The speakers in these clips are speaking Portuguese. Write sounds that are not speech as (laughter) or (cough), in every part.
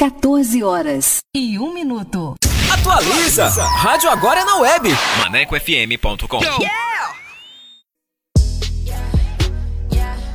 14 horas e 1 minuto. Atualiza! Rádio Agora é na web. ManecoFM.com. Yeah!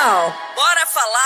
Pessoal!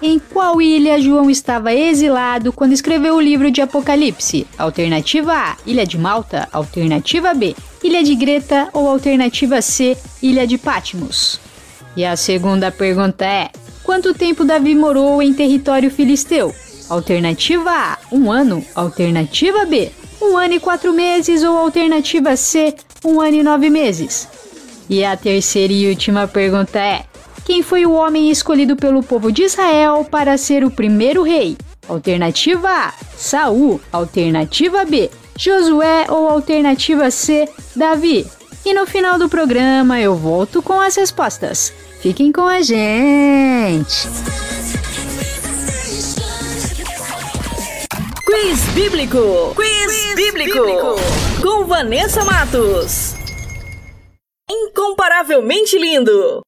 Em qual ilha João estava exilado quando escreveu o livro de Apocalipse? Alternativa A: Ilha de Malta. Alternativa B: Ilha de Greta. Ou alternativa C: Ilha de Patmos. E a segunda pergunta é: Quanto tempo Davi morou em território filisteu? Alternativa A, um ano. Alternativa B, um ano e quatro meses. Ou alternativa C, um ano e nove meses. E a terceira e última pergunta é: quem foi o homem escolhido pelo povo de Israel para ser o primeiro rei? Alternativa A, Saul. Alternativa B, Josué ou alternativa C, Davi. E no final do programa eu volto com as respostas. Fiquem com a gente. Quiz Bíblico. Quiz, Quiz bíblico. bíblico. Com Vanessa Matos. Incomparavelmente lindo.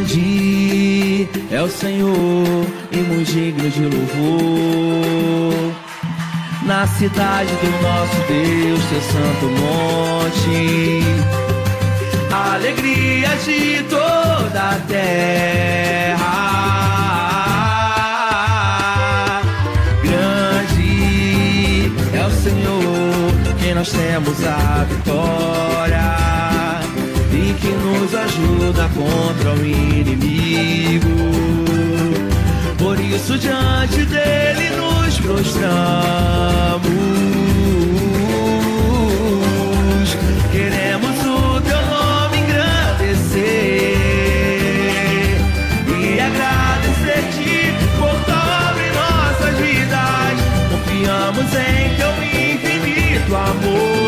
Grande é o Senhor e muito digno de louvor. Na cidade do nosso Deus, seu santo monte, alegria de toda a terra. Grande é o Senhor, quem nós temos a vitória que nos ajuda contra o inimigo. Por isso, diante dele nos prostramos. Queremos o teu nome engrandecer e agradecer-te por em nossas vidas. Confiamos em teu infinito amor.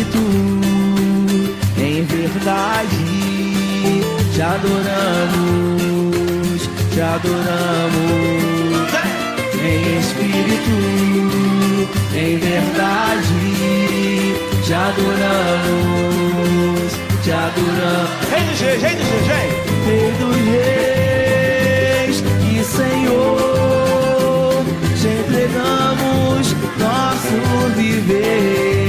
Espírito, em verdade, te adoramos, te adoramos. Em Espírito, em verdade, te adoramos, te adoramos. Rei dos reis, rei dos reis, rei dos reis e Senhor, te entregamos nosso viver.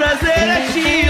Prazer é te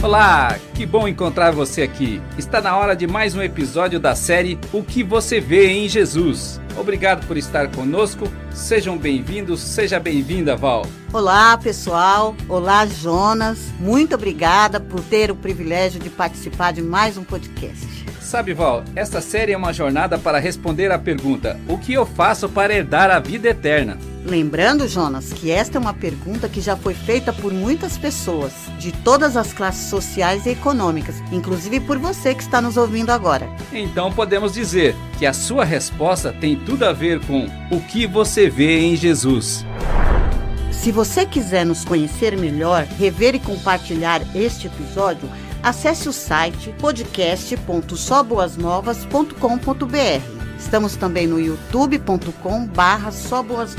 Olá, que bom encontrar você aqui. Está na hora de mais um episódio da série O que você vê em Jesus. Obrigado por estar conosco. Sejam bem-vindos, seja bem-vinda, Val. Olá, pessoal. Olá, Jonas. Muito obrigada por ter o privilégio de participar de mais um podcast. Sabe, Val, esta série é uma jornada para responder à pergunta: O que eu faço para herdar a vida eterna? Lembrando, Jonas, que esta é uma pergunta que já foi feita por muitas pessoas, de todas as classes sociais e econômicas, inclusive por você que está nos ouvindo agora. Então podemos dizer que a sua resposta tem tudo a ver com o que você vê em Jesus. Se você quiser nos conhecer melhor, rever e compartilhar este episódio, acesse o site podcast.soboasnovas.com.br. Estamos também no youtube.com barra Novas,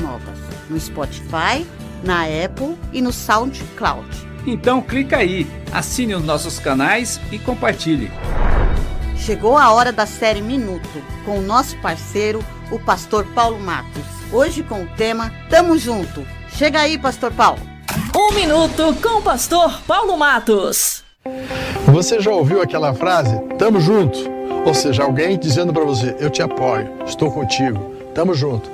no Spotify, na Apple e no SoundCloud. Então clica aí, assine os nossos canais e compartilhe. Chegou a hora da série Minuto, com o nosso parceiro, o pastor Paulo Matos. Hoje com o tema Tamo Junto. Chega aí, pastor Paulo. Um minuto com o pastor Paulo Matos. Você já ouviu aquela frase? Tamo junto. Ou seja, alguém dizendo para você: Eu te apoio, estou contigo, tamo junto.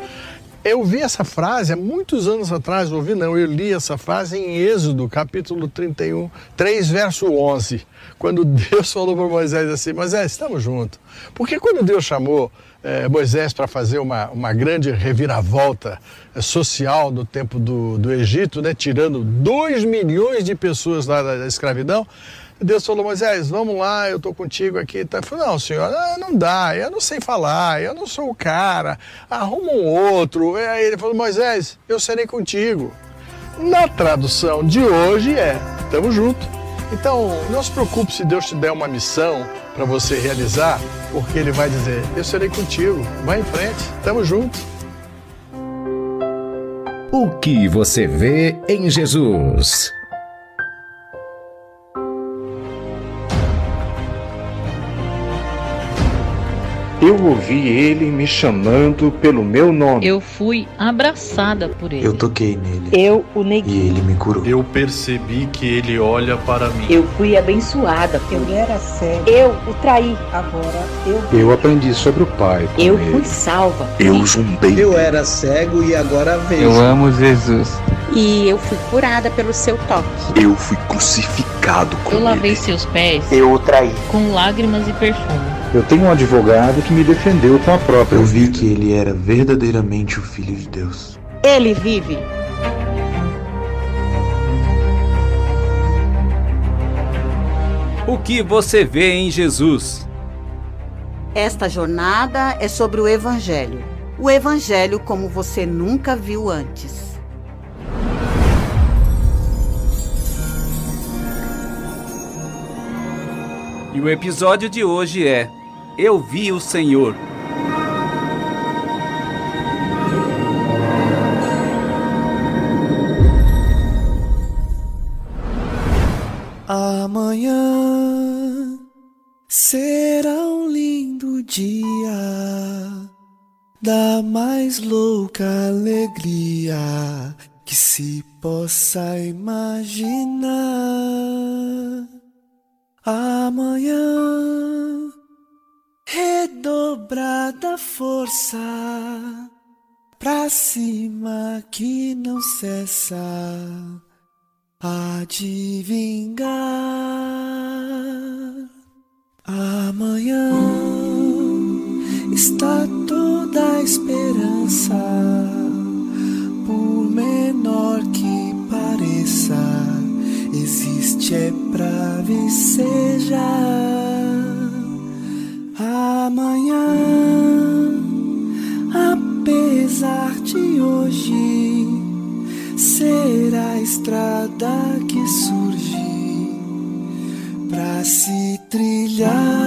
Eu vi essa frase há muitos anos atrás, ouvi não, eu li essa frase em Êxodo, capítulo 31, 3, verso 11, quando Deus (laughs) falou para Moisés assim: Moisés, estamos juntos. Porque quando Deus chamou eh, Moisés para fazer uma, uma grande reviravolta eh, social no tempo do, do Egito, né, tirando 2 milhões de pessoas lá da, da escravidão, Deus falou, Moisés, vamos lá, eu estou contigo aqui. Tá? Falei, não, senhor, não dá, eu não sei falar, eu não sou o cara, arruma um outro. Aí ele falou, Moisés, eu serei contigo. Na tradução de hoje é, estamos junto. Então, não se preocupe se Deus te der uma missão para você realizar, porque Ele vai dizer, eu serei contigo, vai em frente, estamos juntos. O que você vê em Jesus? Eu ouvi ele me chamando pelo meu nome. Eu fui abraçada por ele. Eu toquei nele. Eu o neguei. E ele me curou. Eu percebi que ele olha para mim. Eu fui abençoada. Eu era cego. Eu o traí. Agora eu. Eu aprendi sobre o Pai. Eu ele. fui salva. Eu zumbei. Eu era cego e agora vejo. Eu amo Jesus. E eu fui curada pelo seu toque. Eu fui crucificado com Eu ele. lavei seus pés. Eu o traí. Com lágrimas e perfume. Eu tenho um advogado que me defendeu com a própria Eu vi vida. que ele era verdadeiramente o Filho de Deus. Ele vive. O que você vê em Jesus? Esta jornada é sobre o Evangelho. O Evangelho como você nunca viu antes. E o episódio de hoje é Eu Vi o Senhor. Amanhã será um lindo dia da mais louca alegria que se possa imaginar. Amanhã, redobrada força, pra cima que não cessa, há de vingar. Amanhã está toda a esperança, por menor que pareça existe é pra vicejar. Amanhã, apesar de hoje, será a estrada que surge pra se trilhar.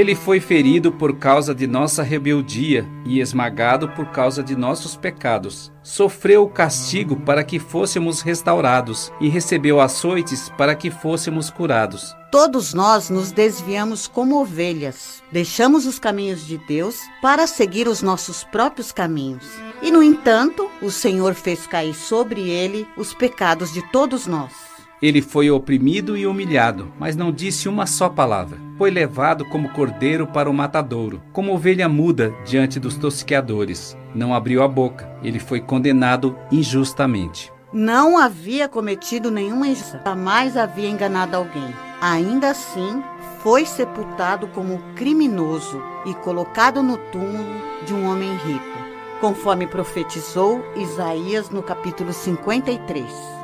Ele foi ferido por causa de nossa rebeldia e esmagado por causa de nossos pecados. Sofreu o castigo para que fôssemos restaurados e recebeu açoites para que fôssemos curados. Todos nós nos desviamos como ovelhas, deixamos os caminhos de Deus para seguir os nossos próprios caminhos. E, no entanto, o Senhor fez cair sobre ele os pecados de todos nós. Ele foi oprimido e humilhado, mas não disse uma só palavra. Foi levado como cordeiro para o matadouro, como ovelha muda diante dos tosqueadores. Não abriu a boca. Ele foi condenado injustamente. Não havia cometido nenhuma injustiça, jamais havia enganado alguém. Ainda assim, foi sepultado como criminoso e colocado no túmulo de um homem rico, conforme profetizou Isaías no capítulo 53.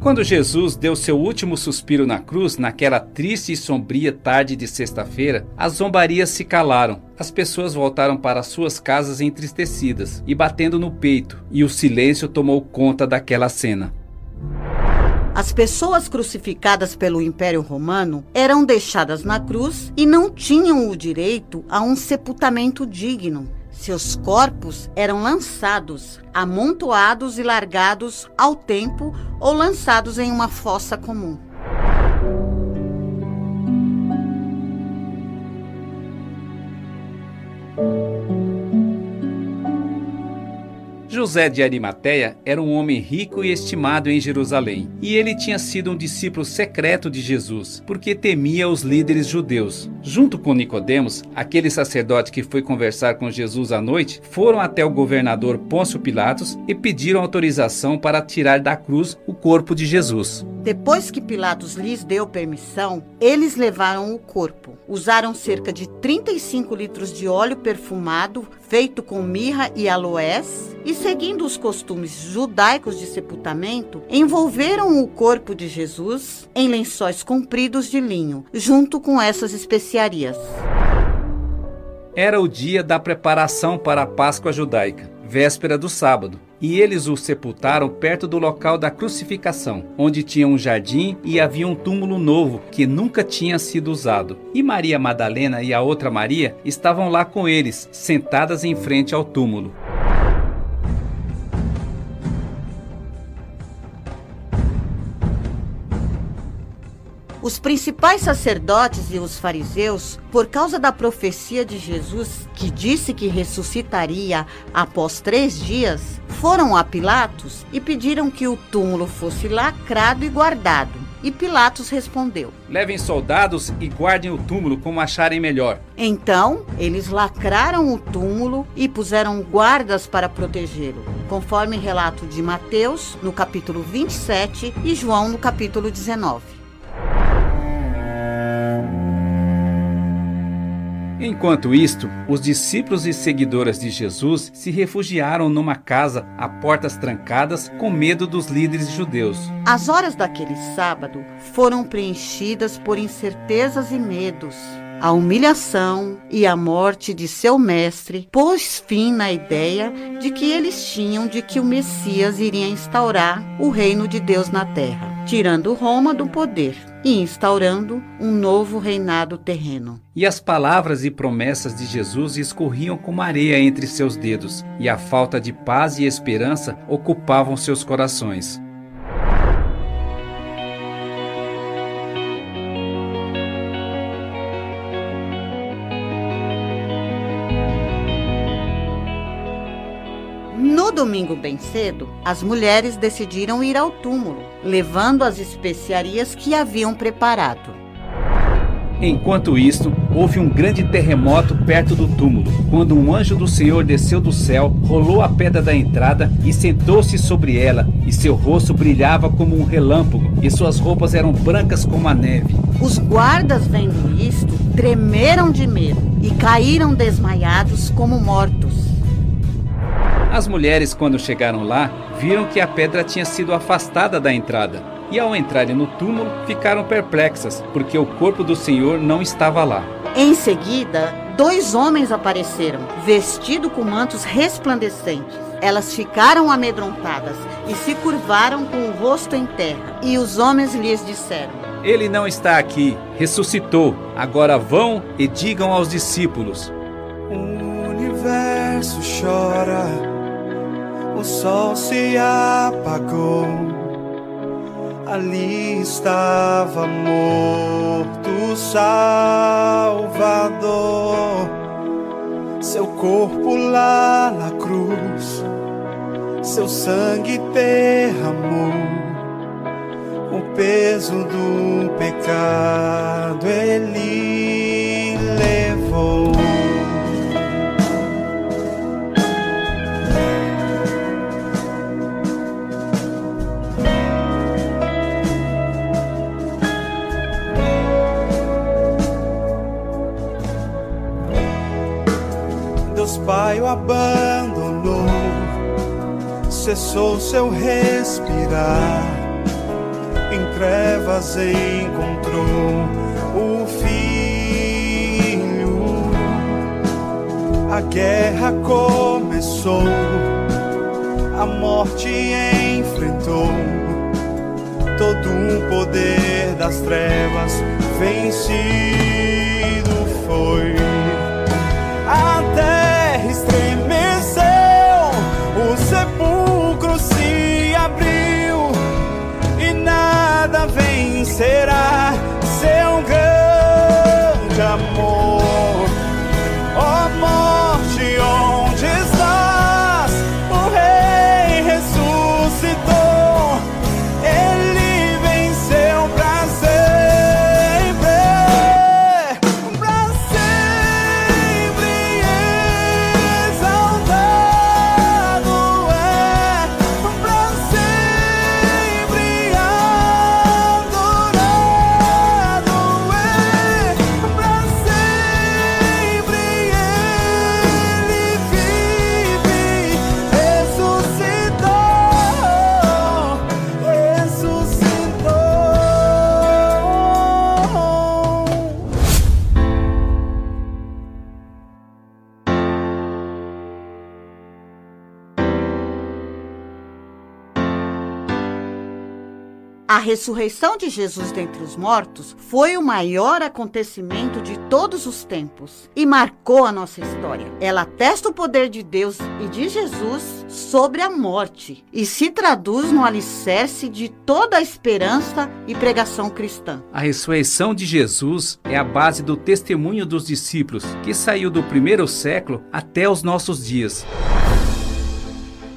Quando Jesus deu seu último suspiro na cruz, naquela triste e sombria tarde de sexta-feira, as zombarias se calaram. As pessoas voltaram para suas casas entristecidas e batendo no peito, e o silêncio tomou conta daquela cena. As pessoas crucificadas pelo Império Romano eram deixadas na cruz e não tinham o direito a um sepultamento digno. Seus corpos eram lançados, amontoados e largados ao tempo ou lançados em uma fossa comum. José de Arimateia era um homem rico e estimado em Jerusalém, e ele tinha sido um discípulo secreto de Jesus, porque temia os líderes judeus. Junto com Nicodemos, aquele sacerdote que foi conversar com Jesus à noite, foram até o governador Pôncio Pilatos e pediram autorização para tirar da cruz o corpo de Jesus. Depois que Pilatos lhes deu permissão, eles levaram o corpo. Usaram cerca de 35 litros de óleo perfumado, feito com mirra e aloés, e seguindo os costumes judaicos de sepultamento, envolveram o corpo de Jesus em lençóis compridos de linho, junto com essas especiarias. Era o dia da preparação para a Páscoa judaica, véspera do sábado, e eles o sepultaram perto do local da crucificação, onde tinha um jardim e havia um túmulo novo que nunca tinha sido usado. E Maria Madalena e a outra Maria estavam lá com eles, sentadas em frente ao túmulo. Os principais sacerdotes e os fariseus, por causa da profecia de Jesus, que disse que ressuscitaria após três dias, foram a Pilatos e pediram que o túmulo fosse lacrado e guardado. E Pilatos respondeu: Levem soldados e guardem o túmulo como acharem melhor. Então, eles lacraram o túmulo e puseram guardas para protegê-lo, conforme relato de Mateus, no capítulo 27, e João, no capítulo 19. Enquanto isto, os discípulos e seguidoras de Jesus se refugiaram numa casa a portas trancadas com medo dos líderes judeus. As horas daquele sábado foram preenchidas por incertezas e medos. A humilhação e a morte de seu mestre pôs fim na ideia de que eles tinham de que o Messias iria instaurar o reino de Deus na terra, tirando Roma do poder e instaurando um novo reinado terreno. E as palavras e promessas de Jesus escorriam como areia entre seus dedos, e a falta de paz e esperança ocupavam seus corações. No domingo bem cedo, as mulheres decidiram ir ao túmulo, levando as especiarias que haviam preparado. Enquanto isto, houve um grande terremoto perto do túmulo, quando um anjo do Senhor desceu do céu, rolou a pedra da entrada e sentou-se sobre ela, e seu rosto brilhava como um relâmpago, e suas roupas eram brancas como a neve. Os guardas, vendo isto, tremeram de medo e caíram desmaiados como mortos. As mulheres, quando chegaram lá, viram que a pedra tinha sido afastada da entrada. E ao entrarem no túmulo, ficaram perplexas, porque o corpo do Senhor não estava lá. Em seguida, dois homens apareceram, vestidos com mantos resplandecentes. Elas ficaram amedrontadas e se curvaram com o rosto em terra. E os homens lhes disseram: Ele não está aqui, ressuscitou. Agora vão e digam aos discípulos: O universo chora o sol se apagou. Ali estava morto Salvador. Seu corpo lá na cruz, seu sangue derramou. O peso do pecado ele levou. Pai o abandonou, cessou seu respirar, em trevas encontrou o Filho. A guerra começou, a morte enfrentou, todo o poder das trevas vencido vencerá A ressurreição de Jesus dentre os mortos foi o maior acontecimento de todos os tempos e marcou a nossa história. Ela atesta o poder de Deus e de Jesus sobre a morte e se traduz no alicerce de toda a esperança e pregação cristã. A ressurreição de Jesus é a base do testemunho dos discípulos, que saiu do primeiro século até os nossos dias.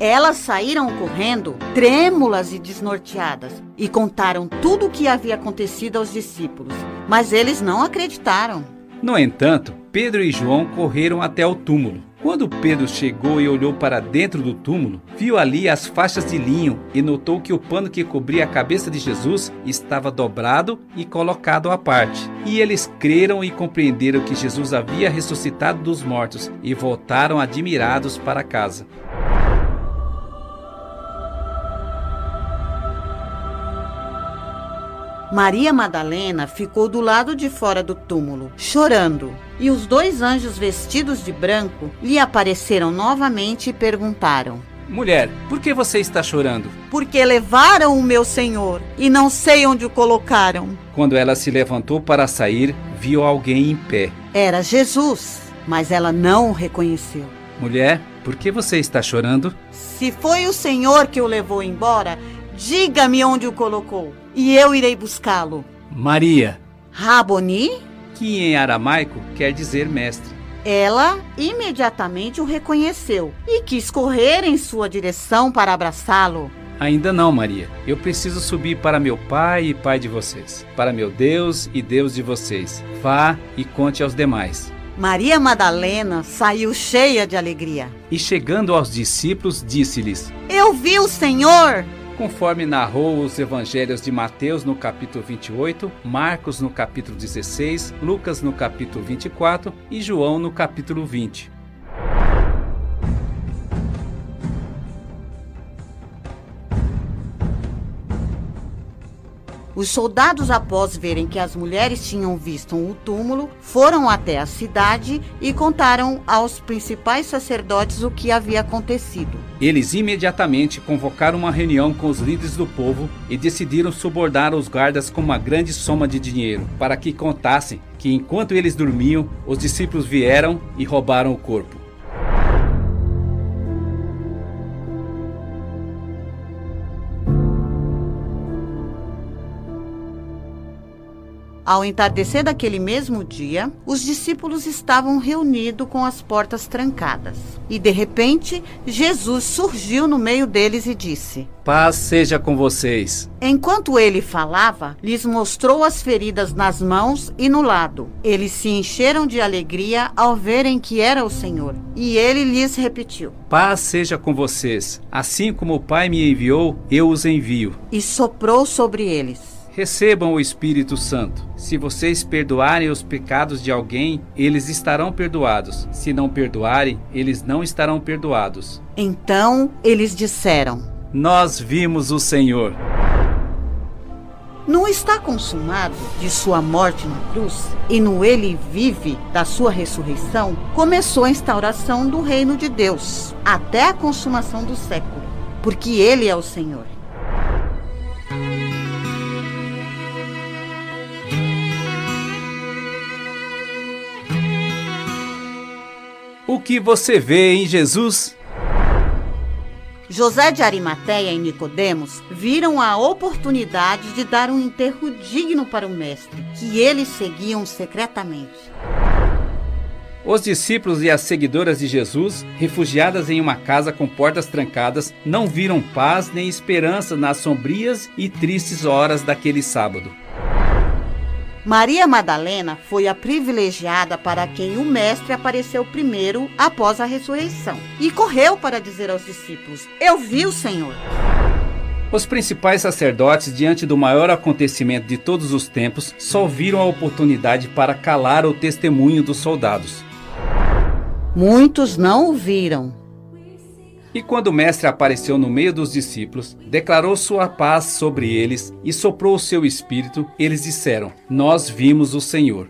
Elas saíram correndo, trêmulas e desnorteadas, e contaram tudo o que havia acontecido aos discípulos. Mas eles não acreditaram. No entanto, Pedro e João correram até o túmulo. Quando Pedro chegou e olhou para dentro do túmulo, viu ali as faixas de linho e notou que o pano que cobria a cabeça de Jesus estava dobrado e colocado à parte. E eles creram e compreenderam que Jesus havia ressuscitado dos mortos e voltaram admirados para casa. Maria Madalena ficou do lado de fora do túmulo, chorando. E os dois anjos vestidos de branco lhe apareceram novamente e perguntaram: Mulher, por que você está chorando? Porque levaram o meu senhor e não sei onde o colocaram. Quando ela se levantou para sair, viu alguém em pé. Era Jesus, mas ela não o reconheceu. Mulher, por que você está chorando? Se foi o senhor que o levou embora, diga-me onde o colocou e eu irei buscá-lo. Maria. Raboni? Que em aramaico quer dizer mestre. Ela imediatamente o reconheceu e quis correr em sua direção para abraçá-lo. Ainda não, Maria. Eu preciso subir para meu pai e pai de vocês, para meu Deus e Deus de vocês. Vá e conte aos demais. Maria Madalena saiu cheia de alegria. E chegando aos discípulos, disse-lhes: Eu vi o Senhor! Conforme narrou os evangelhos de Mateus no capítulo 28, Marcos no capítulo 16, Lucas no capítulo 24 e João no capítulo 20. Os soldados, após verem que as mulheres tinham visto o túmulo, foram até a cidade e contaram aos principais sacerdotes o que havia acontecido. Eles imediatamente convocaram uma reunião com os líderes do povo e decidiram subornar os guardas com uma grande soma de dinheiro, para que contassem que enquanto eles dormiam, os discípulos vieram e roubaram o corpo. Ao entardecer daquele mesmo dia, os discípulos estavam reunidos com as portas trancadas. E de repente, Jesus surgiu no meio deles e disse: Paz seja com vocês. Enquanto ele falava, lhes mostrou as feridas nas mãos e no lado. Eles se encheram de alegria ao verem que era o Senhor. E ele lhes repetiu: Paz seja com vocês. Assim como o Pai me enviou, eu os envio. E soprou sobre eles. Recebam o Espírito Santo. Se vocês perdoarem os pecados de alguém, eles estarão perdoados. Se não perdoarem, eles não estarão perdoados. Então eles disseram: Nós vimos o Senhor. Não está consumado de sua morte na cruz e no ele vive da sua ressurreição? Começou a instauração do reino de Deus até a consumação do século, porque ele é o Senhor. O que você vê em Jesus? José de Arimateia e Nicodemos viram a oportunidade de dar um enterro digno para o mestre, que eles seguiam secretamente. Os discípulos e as seguidoras de Jesus, refugiadas em uma casa com portas trancadas, não viram paz nem esperança nas sombrias e tristes horas daquele sábado. Maria Madalena foi a privilegiada para quem o Mestre apareceu primeiro após a ressurreição e correu para dizer aos discípulos: Eu vi o Senhor. Os principais sacerdotes, diante do maior acontecimento de todos os tempos, só viram a oportunidade para calar o testemunho dos soldados. Muitos não o viram. E quando o Mestre apareceu no meio dos discípulos, declarou sua paz sobre eles e soprou o seu espírito, eles disseram: Nós vimos o Senhor.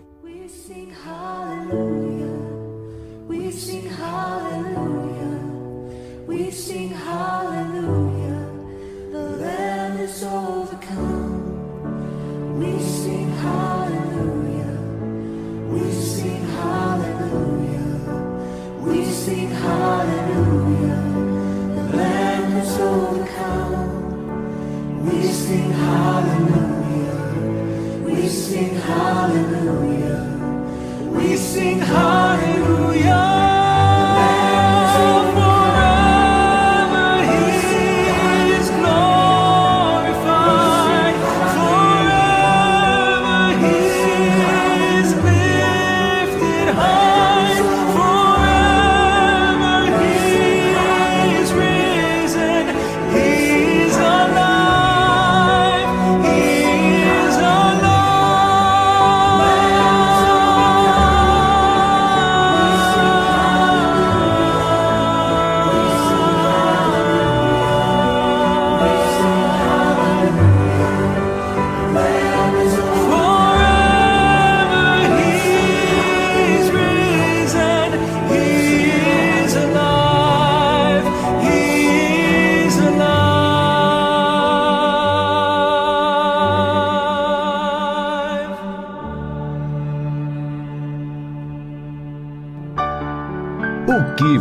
We sing hallelujah. hallelujah. We sing hallelujah. We sing hallelujah.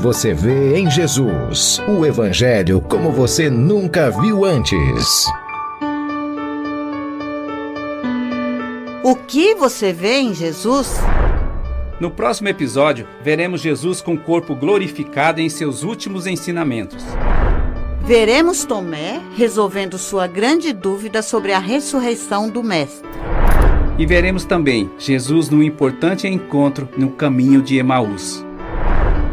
Você vê em Jesus? O Evangelho como você nunca viu antes. O que você vê em Jesus? No próximo episódio, veremos Jesus com o corpo glorificado em seus últimos ensinamentos. Veremos Tomé resolvendo sua grande dúvida sobre a ressurreição do Mestre. E veremos também Jesus num importante encontro no caminho de Emaús.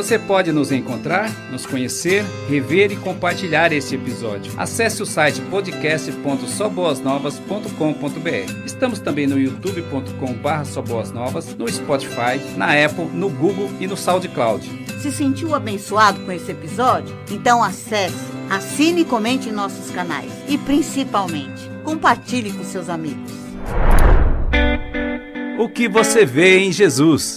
Você pode nos encontrar, nos conhecer, rever e compartilhar este episódio. Acesse o site podcast.soboasnovas.com.br. Estamos também no youtube.com/soboasnovas, no Spotify, na Apple, no Google e no SoundCloud. Se sentiu abençoado com esse episódio? Então acesse, assine e comente em nossos canais e principalmente compartilhe com seus amigos. O que você vê em Jesus?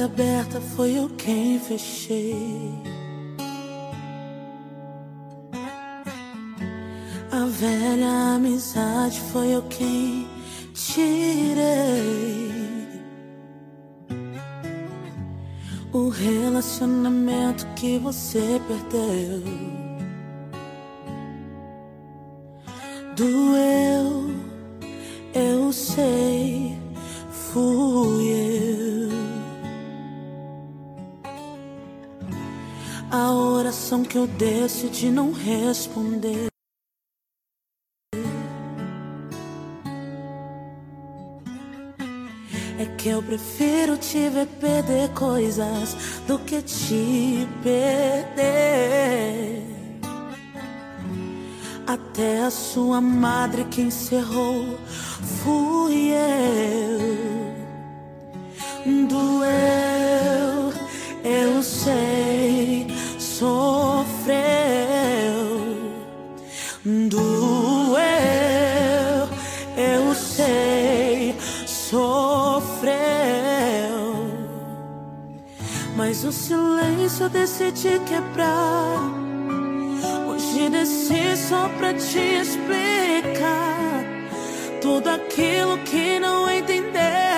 Porta aberta foi eu quem fechei. A velha amizade foi eu quem tirei. O relacionamento que você perdeu doeu, eu sei, fui eu. A oração que eu decidi não responder. É que eu prefiro te ver perder coisas do que te perder. Até a sua madre que encerrou fui eu. Doeu, eu sei, sofreu. Doeu, eu sei, sofreu. Mas o silêncio eu decidi quebrar. Hoje desci só pra te explicar tudo aquilo que não entendeu.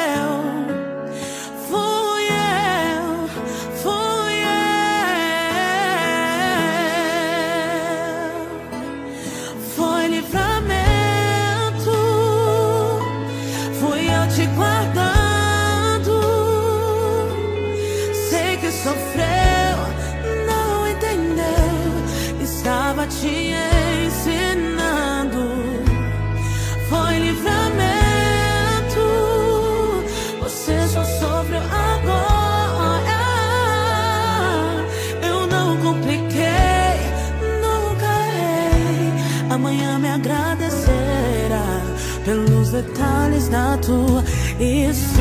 Detalhes da tua história.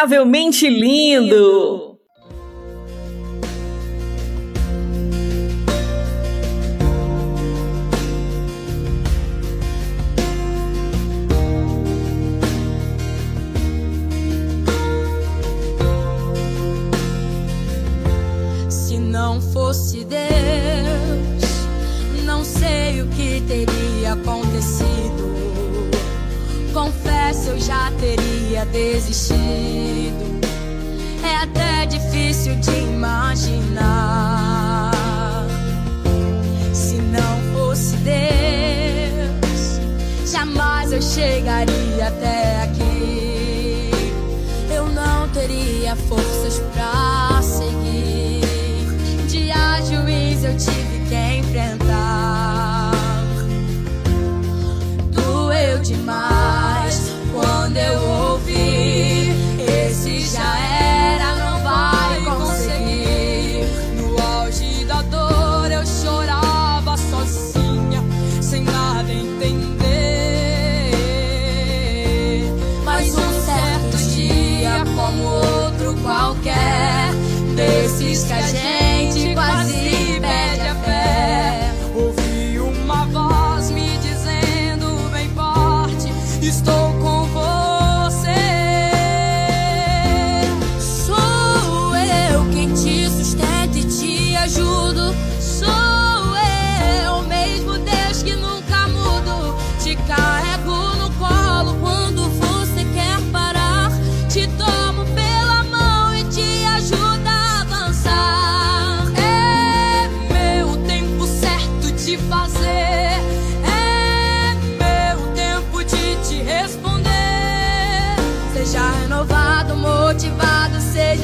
Incomparavelmente lindo!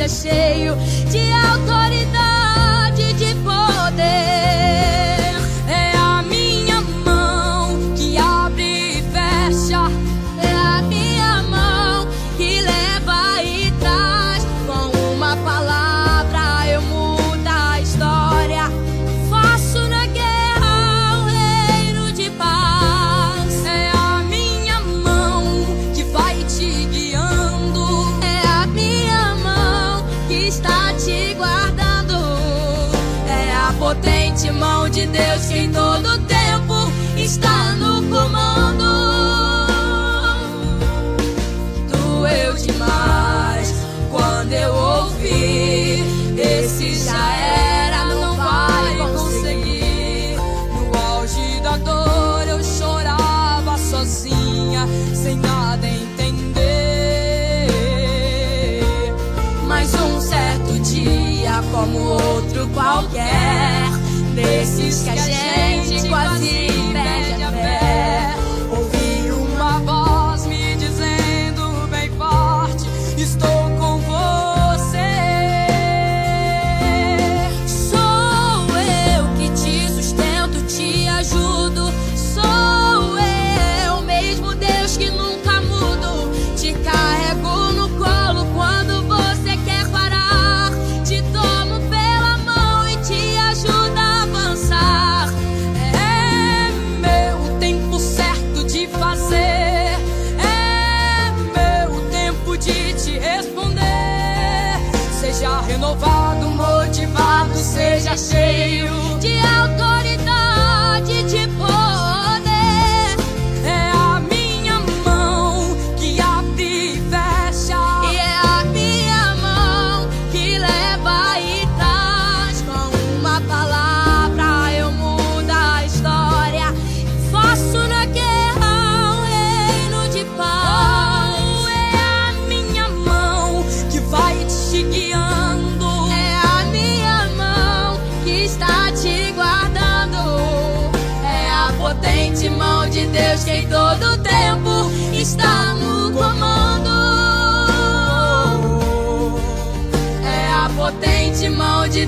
Cheio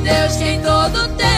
Deus que em todo tempo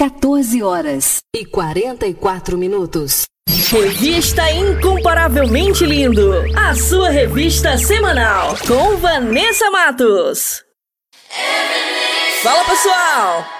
14 horas e 44 minutos. Revista Incomparavelmente Lindo. A sua revista semanal. Com Vanessa Matos. Fala pessoal!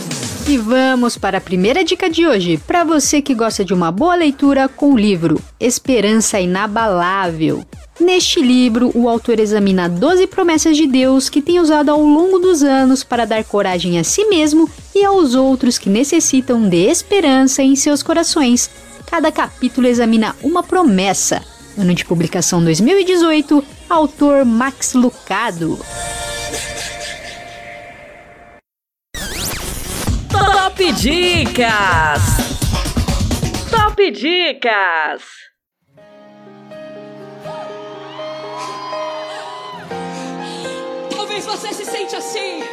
E vamos para a primeira dica de hoje, para você que gosta de uma boa leitura com o livro Esperança Inabalável. Neste livro, o autor examina 12 promessas de Deus que tem usado ao longo dos anos para dar coragem a si mesmo e aos outros que necessitam de esperança em seus corações. Cada capítulo examina uma promessa. Ano de publicação 2018, autor Max Lucado. Top Dicas! Top Dicas! Talvez você se sente assim,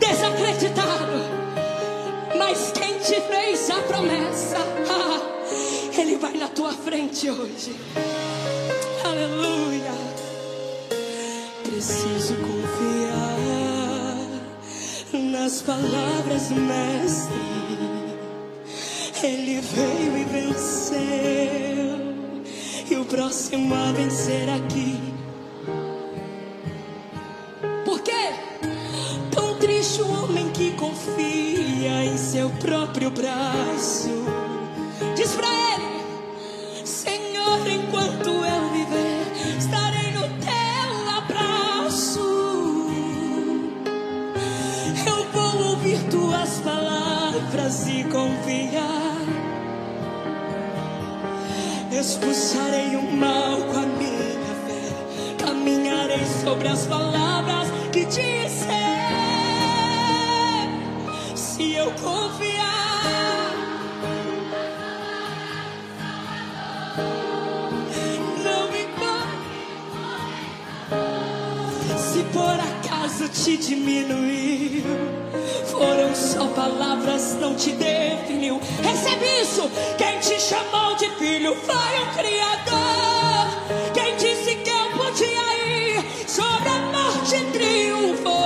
desacreditado. Mas quem te fez a promessa, (laughs) ele vai na tua frente hoje. Aleluia. Preciso nas palavras Mestre. Ele veio e venceu. E o próximo a vencer aqui. Por quê? Tão triste o homem que confia em seu próprio braço. Diz pra ele: Senhor, enquanto palavras e confiar. Expulsarei o mal com a minha fé. Caminharei sobre as palavras que disse. Se eu confiar, te diminuiu, foram só palavras, não te definiu. Recebe isso! Quem te chamou de filho foi o Criador. Quem disse que eu podia ir sobre a morte triunfou.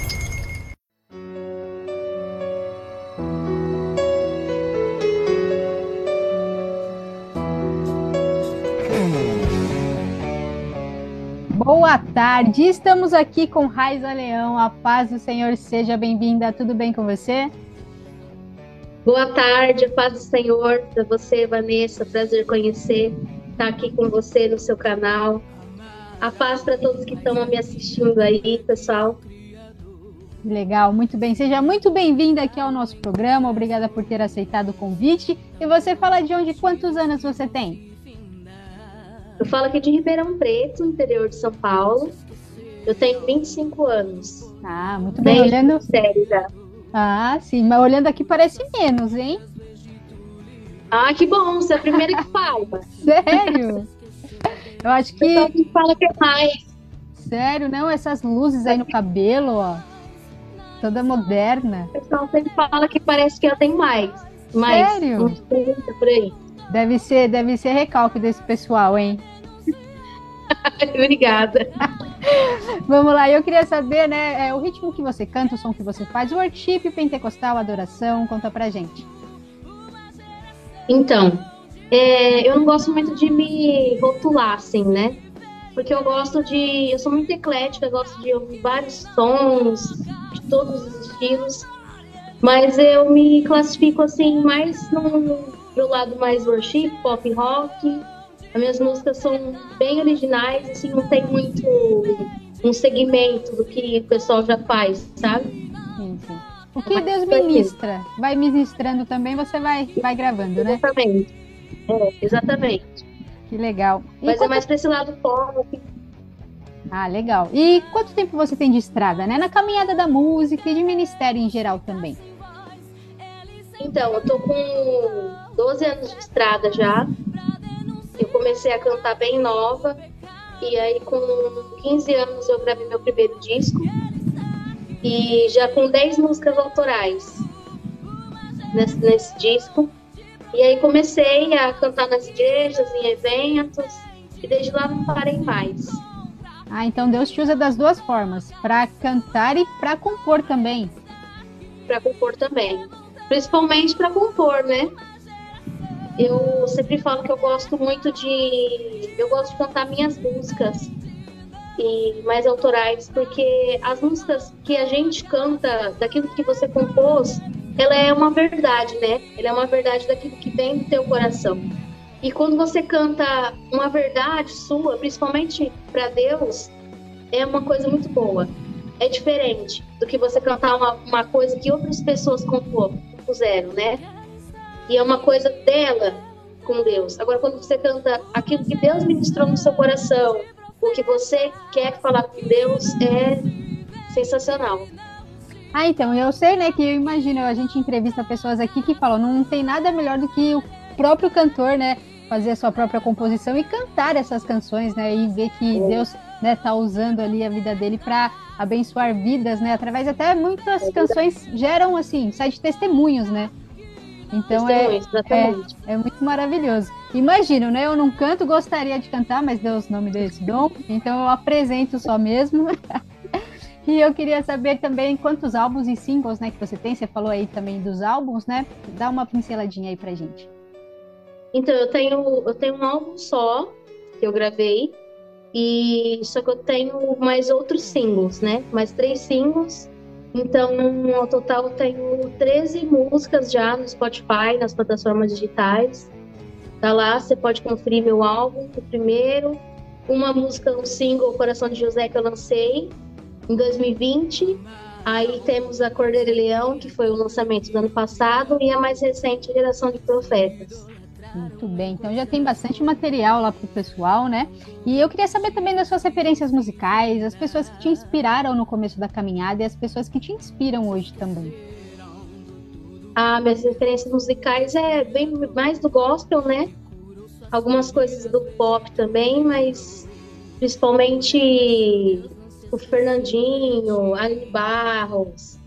Boa tarde, estamos aqui com Raiza Leão. A paz do Senhor seja bem-vinda. Tudo bem com você? Boa tarde, paz do Senhor para você, Vanessa. Prazer conhecer, estar aqui com você no seu canal. A paz para todos que estão me assistindo aí, pessoal. Legal, muito bem. Seja muito bem-vinda aqui ao nosso programa. Obrigada por ter aceitado o convite. E você fala de onde, quantos anos você tem? Eu falo aqui de Ribeirão Preto, interior de São Paulo. Eu tenho 25 anos. Ah, muito bem. Olhando. Sério, já. Ah, sim, mas olhando aqui parece menos, hein? Ah, que bom, você é a primeira que fala. (laughs) Sério? Eu acho que. Eu que fala que é mais. Sério, não? Essas luzes aí no cabelo, ó. Toda moderna. O pessoal sempre fala que parece que eu tenho mais. mais Sério? Uns 30 por aí. Deve ser, deve ser recalque desse pessoal, hein? (laughs) Obrigada. (laughs) Vamos lá, eu queria saber, né, é, o ritmo que você canta, o som que você faz, worship, pentecostal, adoração, conta pra gente. Então, é, eu não gosto muito de me rotular, assim, né? Porque eu gosto de. Eu sou muito eclética, eu gosto de ouvir vários sons, de todos os estilos. Mas eu me classifico, assim, mais no, pro lado mais worship, pop rock. As minhas músicas são bem originais, assim, não tem muito um segmento do que o pessoal já faz, sabe? Sim. O que Deus ministra, vai ministrando também, você vai, vai gravando, né? Exatamente. É, exatamente. Que legal. E Mas quanto... é mais pra esse lado pop. Ah, legal. E quanto tempo você tem de estrada, né? Na caminhada da música e de ministério em geral também? Então, eu tô com 12 anos de estrada já. Eu comecei a cantar bem nova. E aí, com 15 anos, eu gravei meu primeiro disco. E já com 10 músicas autorais nesse, nesse disco. E aí comecei a cantar nas igrejas, em eventos. E desde lá não parei mais. Ah, então Deus te usa das duas formas, para cantar e para compor também. Para compor também. Principalmente para compor, né? Eu sempre falo que eu gosto muito de. Eu gosto de cantar minhas músicas e mais autorais, porque as músicas que a gente canta, daquilo que você compôs, ela é uma verdade, né? Ela é uma verdade daquilo que vem do teu coração. E quando você canta uma verdade sua, principalmente para Deus, é uma coisa muito boa. É diferente do que você cantar uma, uma coisa que outras pessoas compuseram, né? E é uma coisa dela com Deus. Agora, quando você canta aquilo que Deus ministrou no seu coração, o que você quer falar com Deus, é sensacional. Ah, então, eu sei, né, que eu imagino, a gente entrevista pessoas aqui que falam, não tem nada melhor do que o próprio cantor, né, fazer a sua própria composição e cantar essas canções, né? E ver que é. Deus né, tá usando ali a vida dele para abençoar vidas, né? Através até muitas é canções geram assim, sai de testemunhos, né? Então é, é, é, muito maravilhoso. Imagino, né? Eu não canto, gostaria de cantar, mas Deus não me deu esse dom, então eu apresento só mesmo. (laughs) e eu queria saber também quantos álbuns e singles, né, que você tem. Você falou aí também dos álbuns, né? Dá uma pinceladinha aí pra gente. Então, eu tenho, eu tenho um álbum só que eu gravei, e só que eu tenho mais outros singles, né? Mais três singles. Então, no total, tenho 13 músicas já no Spotify, nas plataformas digitais. Tá lá, você pode conferir meu álbum, o primeiro. Uma música, um single, Coração de José, que eu lancei em 2020. Aí temos a Cordeiro Leão, que foi o lançamento do ano passado. E a mais recente, Geração de Profetas. Muito bem, então já tem bastante material lá para o pessoal, né? E eu queria saber também das suas referências musicais, as pessoas que te inspiraram no começo da caminhada e as pessoas que te inspiram hoje também. Ah, minhas referências musicais é bem mais do gospel, né? Algumas coisas do pop também, mas principalmente o Fernandinho, Ali Barros,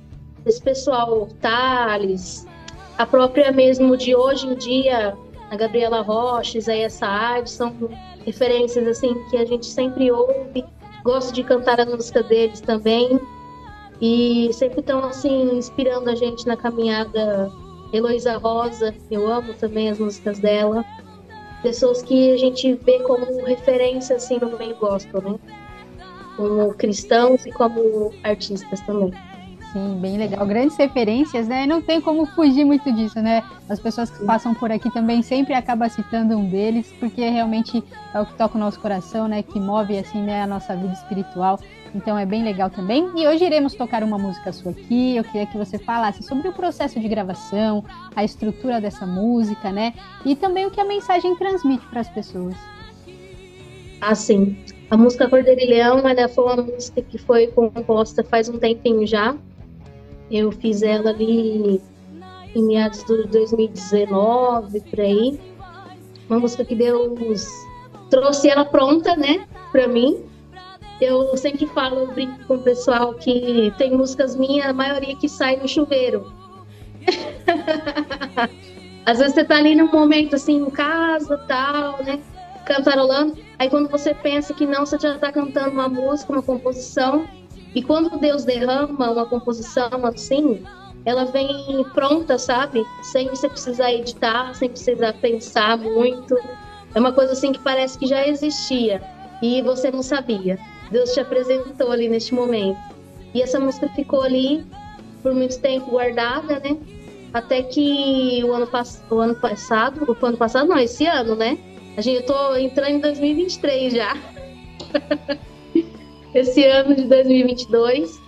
esse pessoal, Thales, a própria mesmo de hoje em dia, a Gabriela Rocha, Isaías Saad, são referências assim que a gente sempre ouve. Gosto de cantar a música deles também. E sempre estão assim inspirando a gente na caminhada. Heloísa Rosa, eu amo também as músicas dela. Pessoas que a gente vê como referência assim no meio gospel, né? Como cristãos e como artistas também. Sim, bem legal. Grandes referências, né? Não tem como fugir muito disso, né? As pessoas que passam por aqui também sempre acabam citando um deles, porque realmente é o que toca o nosso coração, né? Que move, assim, né? A nossa vida espiritual. Então é bem legal também. E hoje iremos tocar uma música sua aqui. Eu queria que você falasse sobre o processo de gravação, a estrutura dessa música, né? E também o que a mensagem transmite para as pessoas. Ah, sim. A música Cordeiro e Leão, ela foi uma música que foi composta faz um tempinho já. Eu fiz ela ali em meados de 2019, por aí. Uma música que Deus trouxe ela pronta, né, para mim. Eu sempre falo, eu brinco com o pessoal que tem músicas minhas, a maioria que sai no chuveiro. (laughs) Às vezes você tá ali num momento assim, em casa, tal, né, cantarolando. Aí quando você pensa que não, você já tá cantando uma música, uma composição, e quando Deus derrama uma composição assim, ela vem pronta, sabe? Sem você precisar editar, sem precisar pensar muito. É uma coisa assim que parece que já existia e você não sabia. Deus te apresentou ali neste momento. E essa música ficou ali por muito tempo guardada, né? Até que o ano, o ano passado, o ano passado não, esse ano, né? A gente, eu tô entrando em 2023 já. (laughs) esse ano de 2022,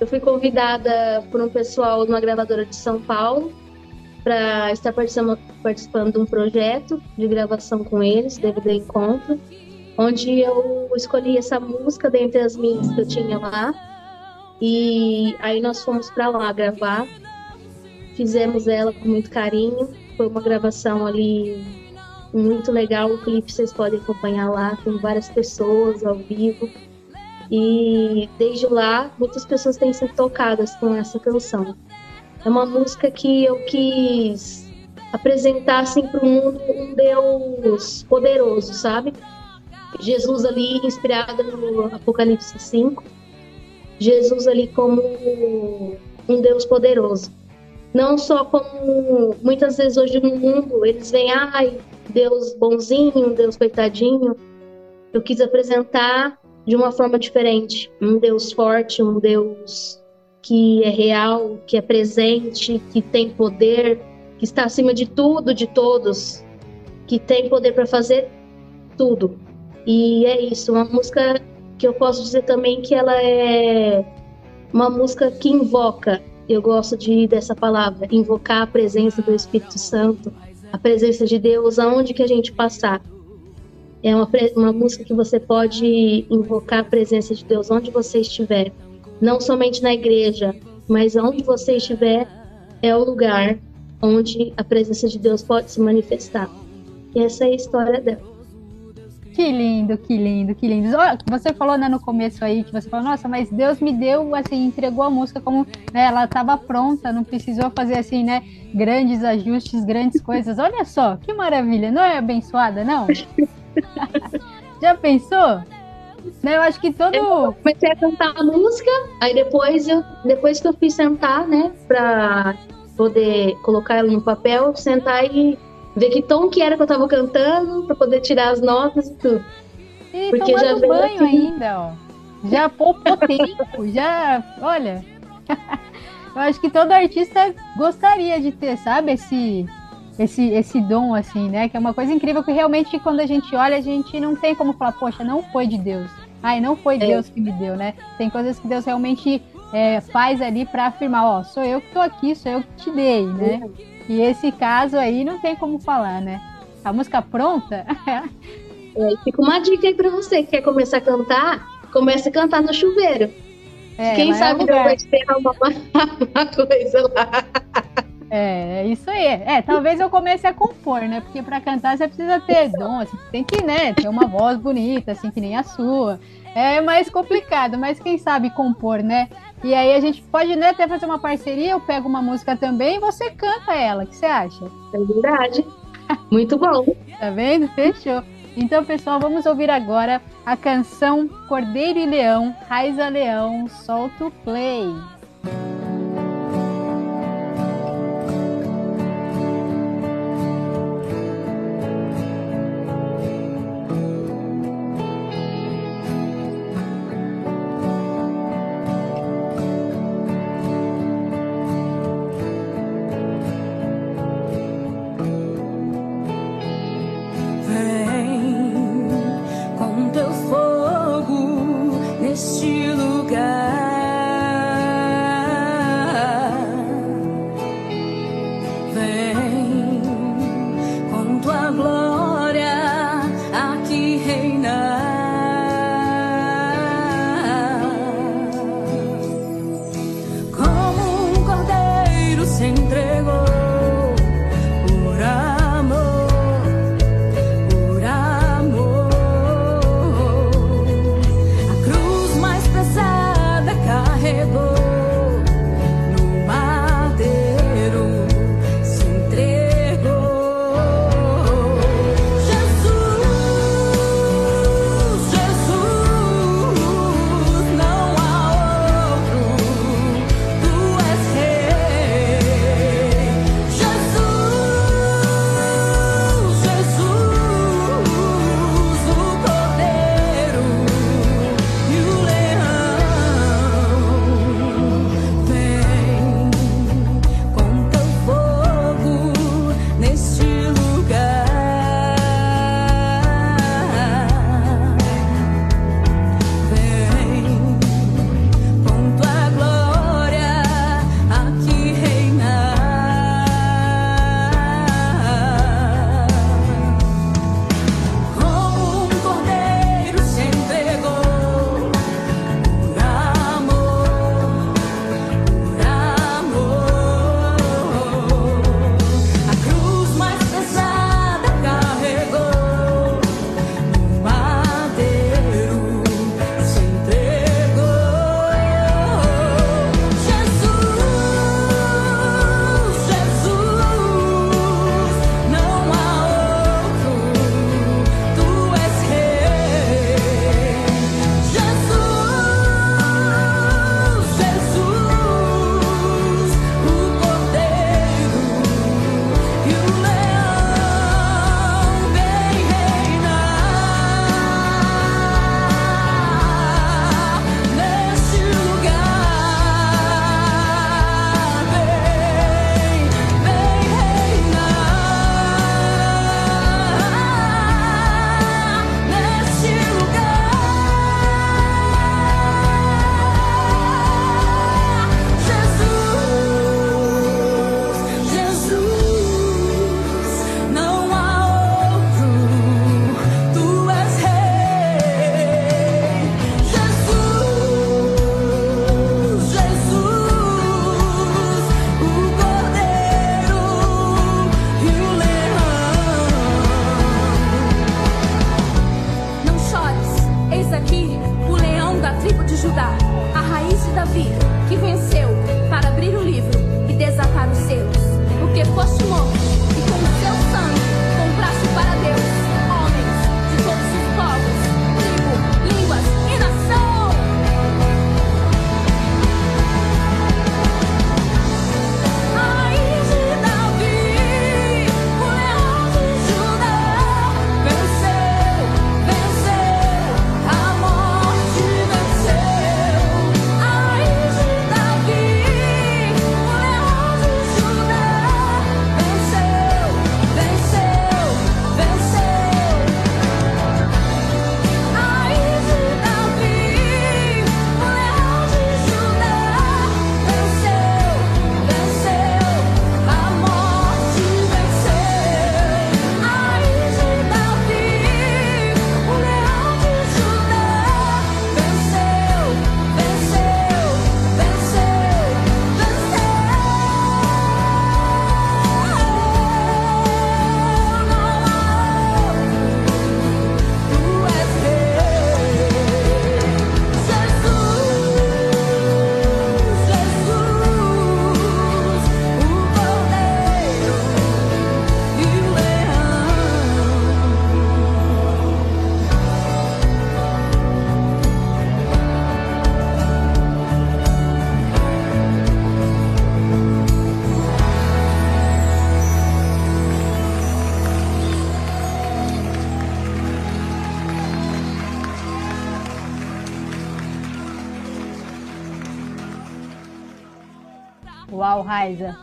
eu fui convidada por um pessoal de uma gravadora de São Paulo para estar participando, de um projeto de gravação com eles, DVD Encontro. onde eu escolhi essa música dentre as minhas que eu tinha lá. E aí nós fomos para lá gravar. Fizemos ela com muito carinho. Foi uma gravação ali muito legal. O clipe vocês podem acompanhar lá, com várias pessoas ao vivo. E desde lá, muitas pessoas têm sido tocadas com essa canção. É uma música que eu quis apresentar assim, para o mundo um Deus poderoso, sabe? Jesus ali inspirado no Apocalipse 5. Jesus ali como um Deus poderoso. Não só como muitas vezes hoje no mundo eles veem, ai, Deus bonzinho, Deus coitadinho. Eu quis apresentar de uma forma diferente, um Deus forte, um Deus que é real, que é presente, que tem poder, que está acima de tudo, de todos, que tem poder para fazer tudo. E é isso, uma música que eu posso dizer também que ela é uma música que invoca. Eu gosto de dessa palavra, invocar a presença do Espírito Santo, a presença de Deus aonde que a gente passar. É uma, uma música que você pode invocar a presença de Deus onde você estiver, não somente na igreja, mas onde você estiver é o lugar onde a presença de Deus pode se manifestar. E essa é a história dela. Que lindo, que lindo, que lindo. Você falou né, no começo aí que você falou, nossa, mas Deus me deu, assim, entregou a música como né, ela estava pronta, não precisou fazer assim, né, grandes ajustes, grandes coisas. Olha só, que maravilha, não é abençoada, não? (laughs) Já pensou? Né, eu acho que todo. Eu comecei a cantar a música, aí depois eu, depois que eu fiz sentar, né, pra poder colocar ela no papel, sentar e ver que tom que era que eu tava cantando, pra poder tirar as notas e tudo. E Porque tomando já banho assim- ainda, ó. Já poupou tempo, já. Olha. (laughs) Eu acho que todo artista gostaria de ter, sabe, esse, esse, esse dom, assim, né? Que é uma coisa incrível que realmente quando a gente olha, a gente não tem como falar, poxa, não foi de Deus. Ai, não foi É. Deus que me deu, né? Tem coisas que Deus realmente é, faz ali pra afirmar, ó, sou eu que tô aqui, sou eu que te dei, né? E esse caso aí não tem como falar, né? A música pronta, (laughs) É, fica uma dica aí pra você que quer começar a cantar, comece a cantar no chuveiro. É, Quem é sabe o Deus lugar. vai te derramar uma, (laughs) uma coisa lá. É, é isso aí. É, talvez eu comece a compor, né? Porque pra cantar você precisa ter dom, assim, tem que, né, ter uma voz bonita, assim, que nem a sua. É mais complicado, mas quem sabe compor, né? E aí a gente pode né, até fazer uma parceria, eu pego uma música também e você canta ela. O que você acha? É verdade. Muito bom. Tá vendo? Fechou. Então, pessoal, vamos ouvir agora a canção Cordeiro e Leão, Raiza Leão, solta o play.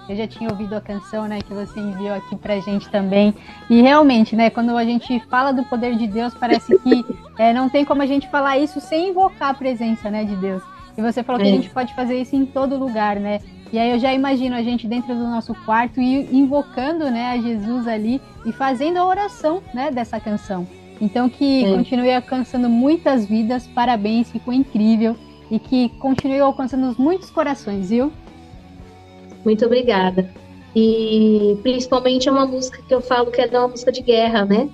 Eu já tinha ouvido a canção, né, que você enviou aqui pra gente também. E realmente, né, quando a gente fala do poder de Deus, parece que é, não tem como a gente falar isso sem invocar a presença, né, de Deus. E você falou que a É. gente pode fazer isso em todo lugar, né? E aí eu já imagino a gente dentro do nosso quarto e invocando, né, a Jesus ali e fazendo a oração, né, dessa canção. Então que É. continue alcançando muitas vidas, parabéns, ficou incrível e que continue alcançando muitos corações, viu? Muito obrigada. E principalmente é uma música que eu falo que é uma música de guerra, né?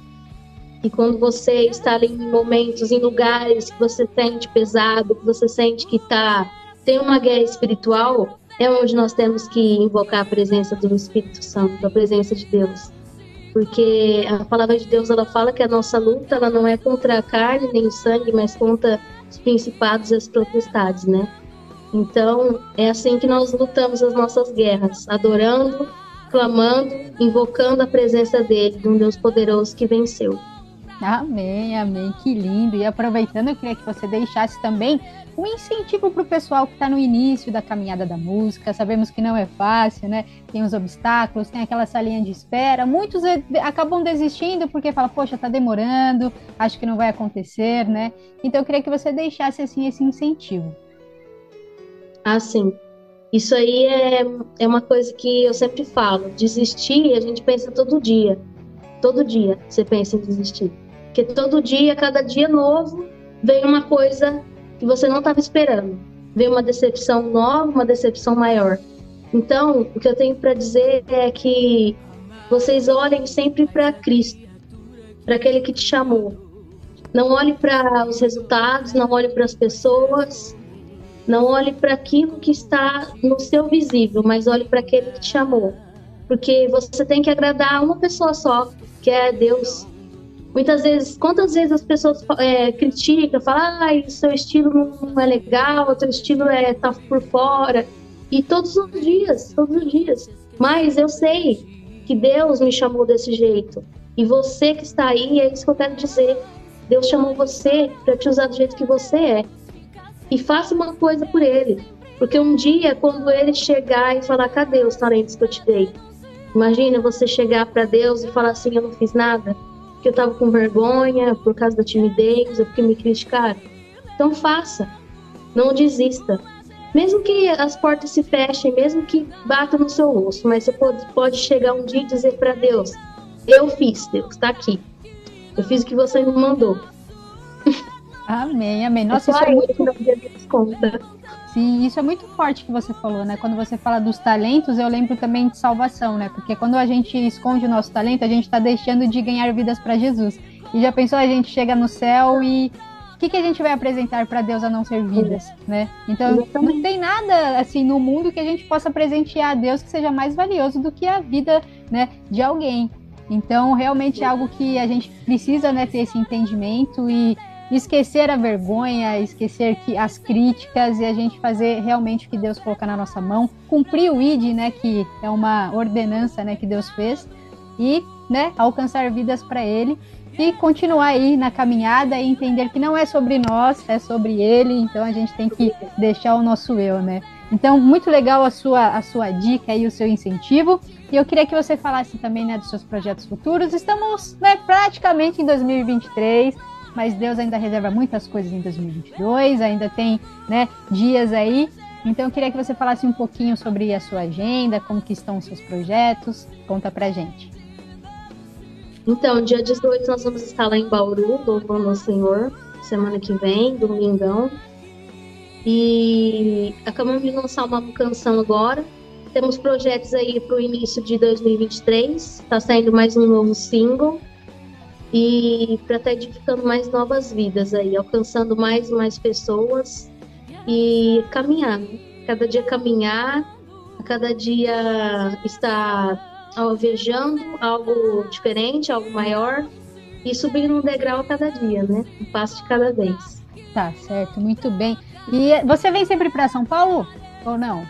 E quando você está ali em momentos, em lugares que você sente pesado, que você sente que tá, tem uma guerra espiritual, é onde nós temos que invocar a presença do Espírito Santo, a presença de Deus. Porque a palavra de Deus ela fala que a nossa luta ela não é contra a carne nem o sangue, mas contra os principados e as potestades, né? Então, é assim que nós lutamos as nossas guerras, adorando, clamando, invocando a presença dele, de um Deus poderoso que venceu. Amém, amém, que lindo. E aproveitando, eu queria que você deixasse também um incentivo para o pessoal que está no início da caminhada da música. Sabemos que não é fácil, né? Tem os obstáculos, tem aquela salinha de espera. Muitos acabam desistindo porque falam, poxa, tá demorando, acho que não vai acontecer, né? Então eu queria que você deixasse assim esse incentivo. Ah, sim. Isso aí é, é uma coisa que eu sempre falo. Desistir, a gente pensa todo dia. Todo dia você pensa em desistir. Porque todo dia, cada dia novo, vem uma coisa que você não estava esperando. Vem uma decepção nova, uma decepção maior. Então, o que eu tenho para dizer é que vocês olhem sempre para Cristo, para aquele que te chamou. Não olhe para os resultados, não olhe para as pessoas, não olhe para aquilo que está no seu visível, mas olhe para aquele que te chamou. Porque você tem que agradar uma pessoa só, que é Deus. Muitas vezes, quantas vezes as pessoas é, criticam, falam, ah, seu estilo não é legal, o teu estilo é tá por fora. E todos os dias, todos os dias. Mas eu sei que Deus me chamou desse jeito. E você que está aí, é isso que eu quero dizer. Deus chamou você para te usar do jeito que você é. E faça uma coisa por ele. Porque um dia, quando ele chegar e falar, cadê os talentos que eu te dei? Imagina você chegar para Deus e falar assim: eu não fiz nada, porque eu estava com vergonha por causa da timidez, ou porque me criticaram. Então faça, não desista. Mesmo que as portas se fechem, mesmo que bata no seu rosto, mas você pode, pode chegar um dia e dizer para Deus: eu fiz, Deus, está aqui. Eu fiz o que você me mandou. (laughs) Amém, amém. Nossa, isso é muito. Sim, isso é muito forte que você falou, né? Quando você fala dos talentos, eu lembro também de salvação, né? Porque quando a gente esconde o nosso talento, a gente está deixando de ganhar vidas para Jesus. E já pensou a gente chega no céu e o que, que a gente vai apresentar para Deus a não ser vidas, né? Então não tem nada assim no mundo que a gente possa presentear a Deus que seja mais valioso do que a vida, né, de alguém. Então realmente é algo que a gente precisa, né, ter esse entendimento e esquecer a vergonha, esquecer que as críticas e a gente fazer realmente o que Deus coloca na nossa mão, cumprir o ID, né, que é uma ordenança, né, que Deus fez e, né, alcançar vidas para ele e continuar aí na caminhada e entender que não é sobre nós, é sobre ele, então a gente tem que deixar o nosso eu, né? Então, muito legal a sua, a sua dica e o seu incentivo. E eu queria que você falasse também né, dos seus projetos futuros. Estamos né, praticamente em 2023 mas Deus ainda reserva muitas coisas em 2022, ainda tem né, dias aí. Então eu queria que você falasse um pouquinho sobre a sua agenda, como que estão os seus projetos. Conta pra gente. Então, dia 18 nós vamos estar lá em Bauru, louvando ao Senhor, semana que vem, domingão. E acabamos de lançar uma canção agora. Temos projetos aí para o início de 2023. Está saindo mais um novo single e para estar tá edificando mais novas vidas aí, alcançando mais e mais pessoas e caminhar, né? cada dia caminhar, cada dia estar alvejando algo diferente, algo maior e subindo um degrau cada dia, né? Um passo de cada vez. Tá certo, muito bem. E você vem sempre para São Paulo ou não?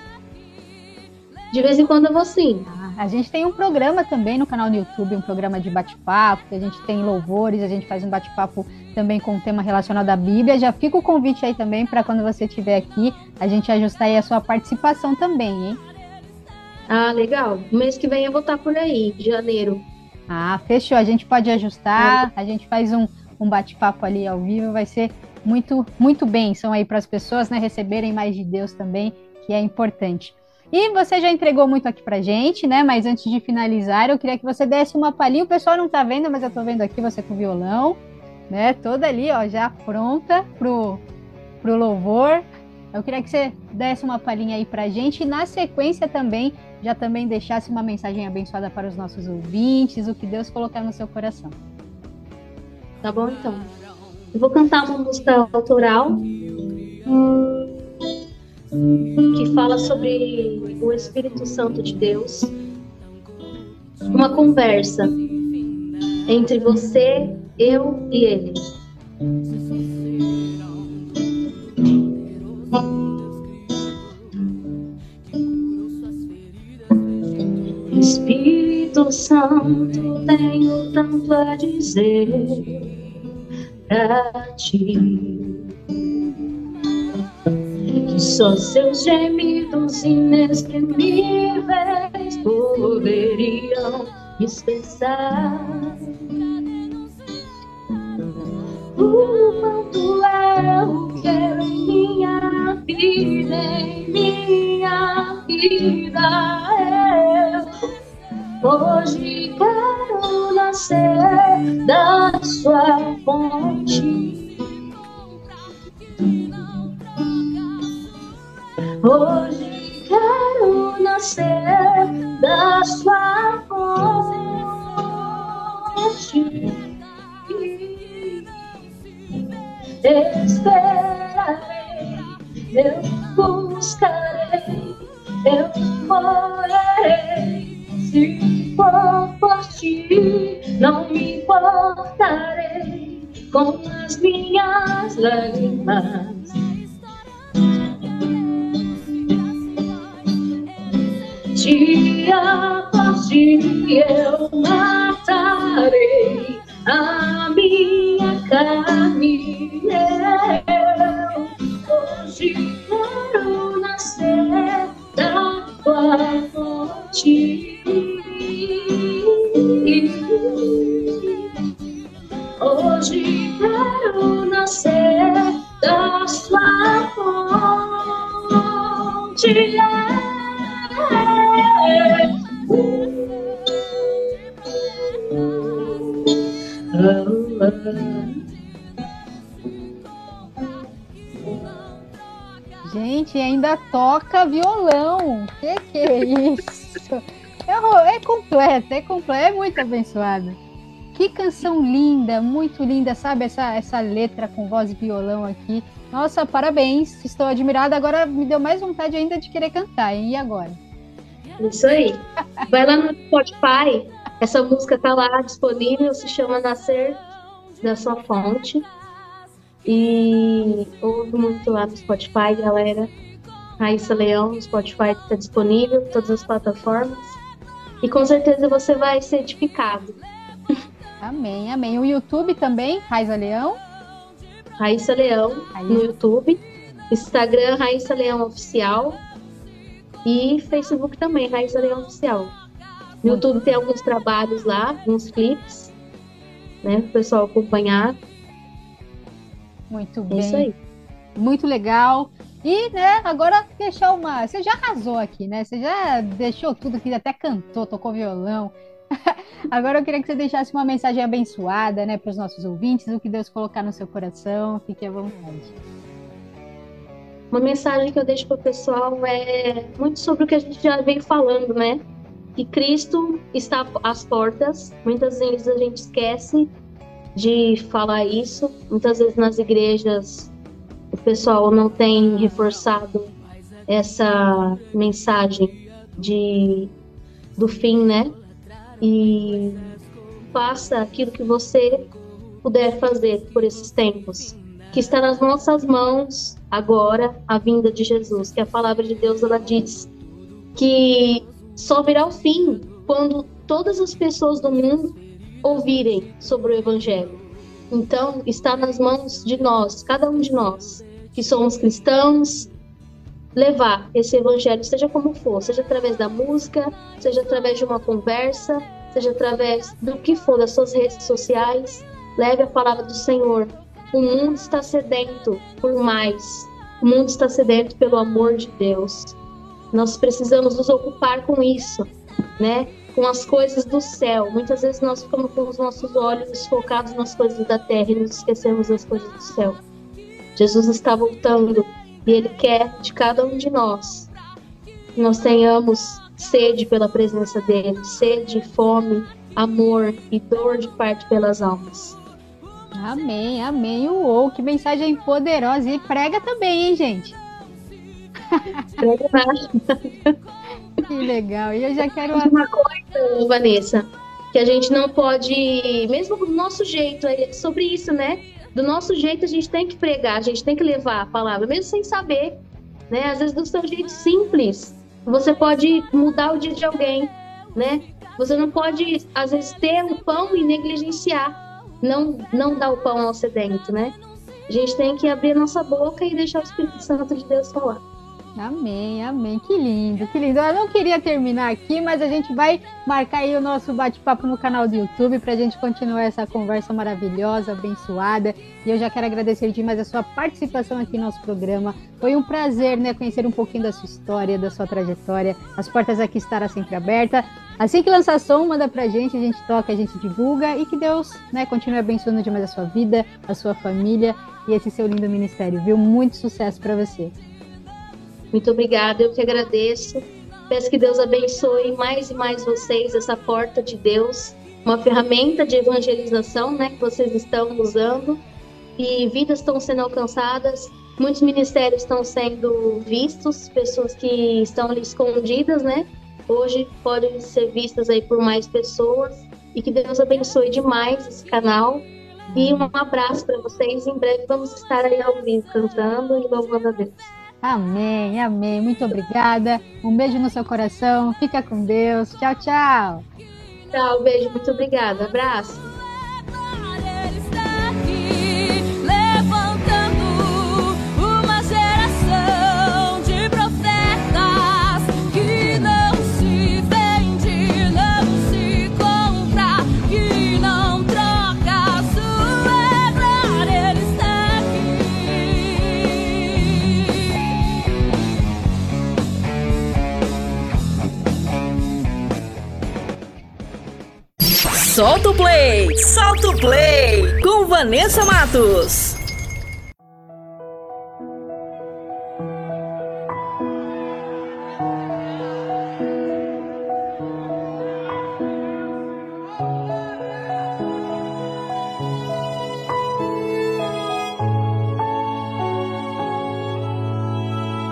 De vez em quando eu vou sim. A gente tem um programa também no canal do YouTube, um programa de bate-papo, que a gente tem louvores, a gente faz um bate-papo também com um tema relacionado à Bíblia. Já fica o convite aí também para quando você estiver aqui, a gente ajustar aí a sua participação também, hein? Ah, legal. Mês que vem eu vou estar por aí, janeiro. Ah, fechou. A gente pode ajustar, a gente faz um, um bate-papo ali ao vivo, vai ser muito, muito bem. São aí para as pessoas, né, receberem mais de Deus também, que é importante. E você já entregou muito aqui pra gente, né? Mas antes de finalizar, eu queria que você desse uma palhinha. O pessoal não tá vendo, mas eu tô vendo aqui você com o violão, né? Toda ali, ó, já pronta pro, pro louvor. Eu queria que você desse uma palhinha aí pra gente e na sequência também já também deixasse uma mensagem abençoada para os nossos ouvintes, o que Deus colocar no seu coração. Tá bom, então. Eu vou cantar uma música autoral que fala sobre o Espírito Santo de Deus. Uma conversa entre você, eu e ele. Espírito Santo, tenho tanto a dizer pra ti. Só seus gemidos inexprimíveis poderiam expressar. O quanto eu quero minha vida, em minha vida. Eu hoje quero nascer da sua fonte. Hoje quero nascer da sua fonte. Esperarei, eu buscarei, eu morarei. Se for por ti, não me importarei com as minhas lágrimas. Dia após dia eu matarei a minha carne. Eu hoje quero nascer da tua fonte. Ainda toca violão. Que que é isso? É, é completo, é completo, é muito abençoado. Que canção linda, muito linda, sabe? Essa, essa letra com voz e violão aqui. Nossa, parabéns, estou admirada. Agora me deu mais vontade ainda de querer cantar, hein? E agora? Isso aí. Vai lá no Spotify, essa música tá lá disponível, se chama Nascer da Sua Fonte. E ouve muito lá no Spotify, galera. Raíssa Leão, no Spotify está disponível, todas as plataformas. E com certeza você vai ser edificado. (laughs) Amém, amém. O YouTube também, Raíssa Leão? Raíssa Leão Raíssa. no YouTube. Instagram, Raíssa Leão Oficial. E Facebook também, Raíssa Leão Oficial. No YouTube tem alguns trabalhos lá, alguns clipes, né? Para o pessoal acompanhar. Muito É bem. isso aí. Muito legal. E, né, agora deixar uma. Você já arrasou aqui, né? Você já deixou tudo aqui, até cantou, tocou violão. (laughs) Agora eu queria que você deixasse uma mensagem abençoada, né, para os nossos ouvintes, o que Deus colocar no seu coração. Fique à vontade. Uma mensagem que eu deixo para o pessoal é muito sobre o que a gente já vem falando, né? Que Cristo está às portas. Muitas vezes a gente esquece de falar isso. Muitas vezes nas igrejas o pessoal não tem reforçado essa mensagem de do fim, né? E faça aquilo que você puder fazer por esses tempos, que está nas nossas mãos agora a vinda de Jesus, que a palavra de Deus ela diz que só virá o fim quando todas as pessoas do mundo ouvirem sobre o evangelho. Então, está nas mãos de nós, cada um de nós, que somos cristãos, levar esse evangelho, seja como for, seja através da música, seja através de uma conversa, seja através do que for, das suas redes sociais, leve a palavra do Senhor. O mundo está sedento por mais. O mundo está sedento pelo amor de Deus. Nós precisamos nos ocupar com isso, né? Com as coisas do céu. Muitas vezes nós ficamos com os nossos olhos focados nas coisas da terra e nos esquecemos das coisas do céu. Jesus está voltando e ele quer de cada um de nós que nós tenhamos sede pela presença dele, sede, fome, amor e dor de parte pelas almas. Amém, amém. Uou, que mensagem poderosa. E prega também, hein, gente? Prega nada. Que legal. E eu já quero. Uma coisa, Vanessa, que a gente não pode, mesmo do nosso jeito, é sobre isso, né? Do nosso jeito a gente tem que pregar, a gente tem que levar a palavra, mesmo sem saber, né? Às vezes do seu jeito simples, você pode mudar o dia de alguém, né? Você não pode, às vezes, ter o pão e negligenciar, não, não dar o pão ao sedento, né? A gente tem que abrir a nossa boca e deixar o Espírito Santo de Deus falar. Amém, amém. Que lindo, que lindo. Eu não queria terminar aqui, mas a gente vai marcar aí o nosso bate-papo no canal do YouTube para a gente continuar essa conversa maravilhosa, abençoada. E eu já quero agradecer demais a sua participação aqui no nosso programa. Foi um prazer, né, conhecer um pouquinho da sua história, da sua trajetória. As portas aqui estarão sempre abertas. Assim que lançar som, manda pra gente, a gente toca, a gente divulga e que Deus, né, continue abençoando demais a sua vida, a sua família e esse seu lindo ministério, viu? Muito sucesso para você. Muito obrigada, eu que agradeço. Peço que Deus abençoe mais e mais vocês, essa porta de Deus, uma ferramenta de evangelização né, que vocês estão usando e vidas estão sendo alcançadas, muitos ministérios estão sendo vistos, pessoas que estão ali escondidas, né? Hoje podem ser vistas aí por mais pessoas e que Deus abençoe demais esse canal. E um abraço para vocês. Em breve vamos estar aí ao vivo cantando e louvando a Deus. Amém, amém. Muito obrigada. Um beijo no seu coração. Fica com Deus. Tchau, tchau. Tchau, beijo. Muito obrigada. Abraço. Solta o play! Solta o play! Com Vanessa Matos.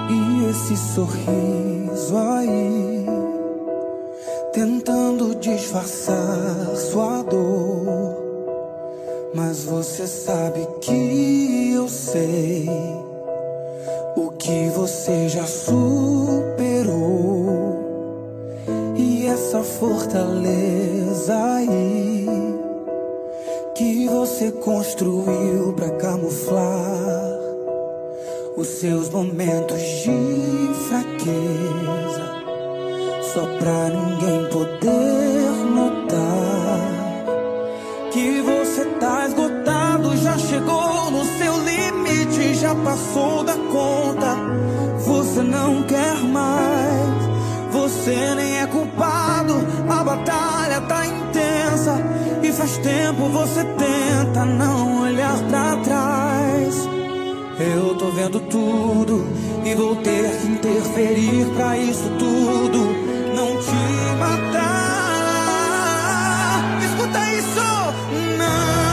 E esse sorriso aí, tentando disfarçar. Mas você sabe que eu sei o que você já superou. E essa fortaleza aí que você construiu pra camuflar os seus momentos de fraqueza, só pra ninguém poder notar que você chegou no seu limite, já passou da conta. Você não quer mais, você nem é culpado. A batalha tá intensa e faz tempo você tenta não olhar pra trás. Eu tô vendo tudo e vou ter que interferir pra isso tudo não te matar. Escuta isso! Não,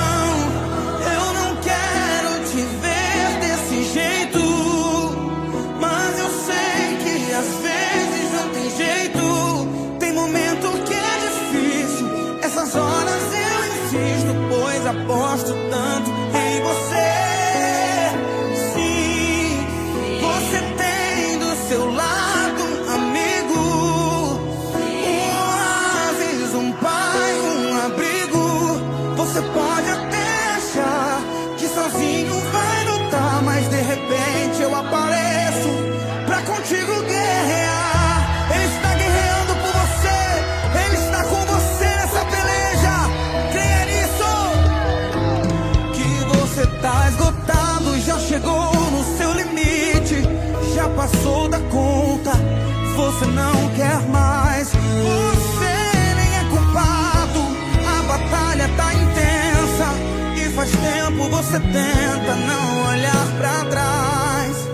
você não quer mais. Você nem é culpado, a batalha tá intensa. E faz tempo você tenta não olhar pra trás.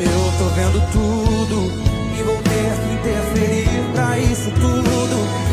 Eu tô vendo tudo e vou ter que interferir pra isso tudo.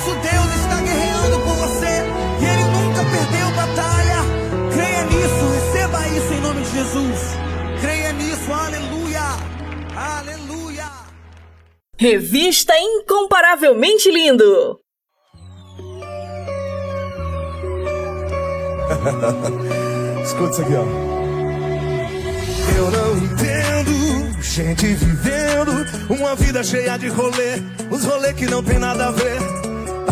Nosso Deus está guerreando por você e ele nunca perdeu batalha. Creia nisso, receba isso em nome de Jesus. Creia nisso, aleluia, aleluia. Revista Incomparavelmente Lindo. (laughs) Escuta isso aqui, ó. Eu não entendo gente vivendo uma vida cheia de rolê, os rolê que não tem nada a ver.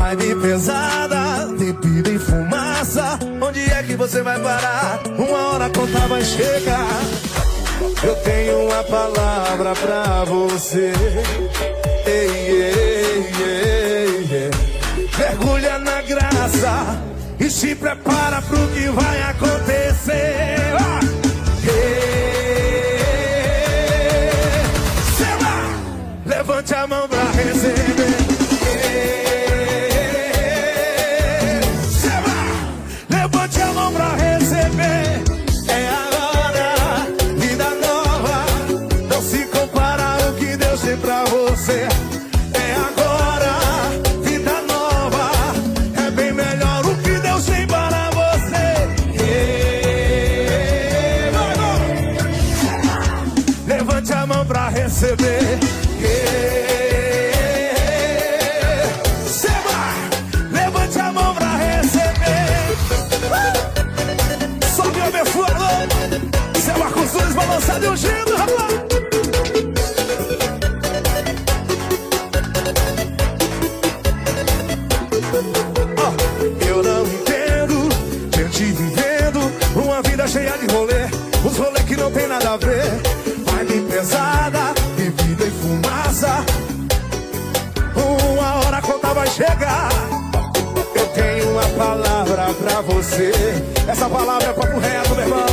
Vibe pesada, bebida e fumaça. Onde é que você vai parar? Uma hora a conta vai chegar. Eu tenho uma palavra pra você. Ei, ei, ei, ei. Mergulha na graça e se prepara pro que vai acontecer. Ah! Levante a mão pra você. Essa palavra é papo reto, meu irmão.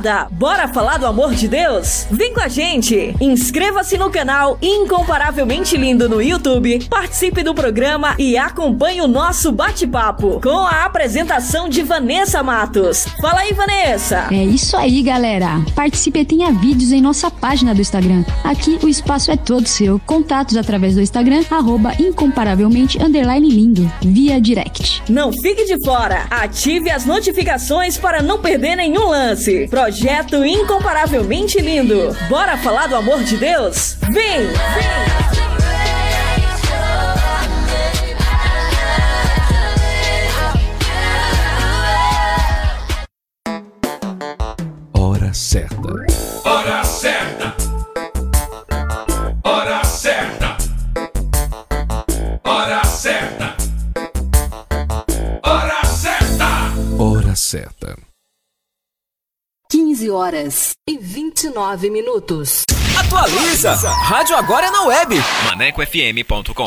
Aí, moçada, bora falar do amor de Deus? Vem com a gente! Inscreva-se no canal Incomparavelmente Lindo no YouTube, participe do programa e acompanhe o nosso bate-papo com a apresentação de Vanessa Matos. Fala aí, Vanessa! É isso aí, galera. Participe e tenha vídeos em nossa página do Instagram. Aqui o espaço é todo seu. Contatos através do Instagram, arroba incomparavelmente underline lindo, via direct. Não fique de fora! Ative as notificações para não perder nenhum lance. lance. Projeto incomparavelmente lindo. Bora falar do amor de Deus? Vem! Vem! 15 horas e 29 minutos. Atualiza! Rádio agora é na web. ManecoFM.com.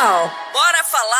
Pessoal! Bora falar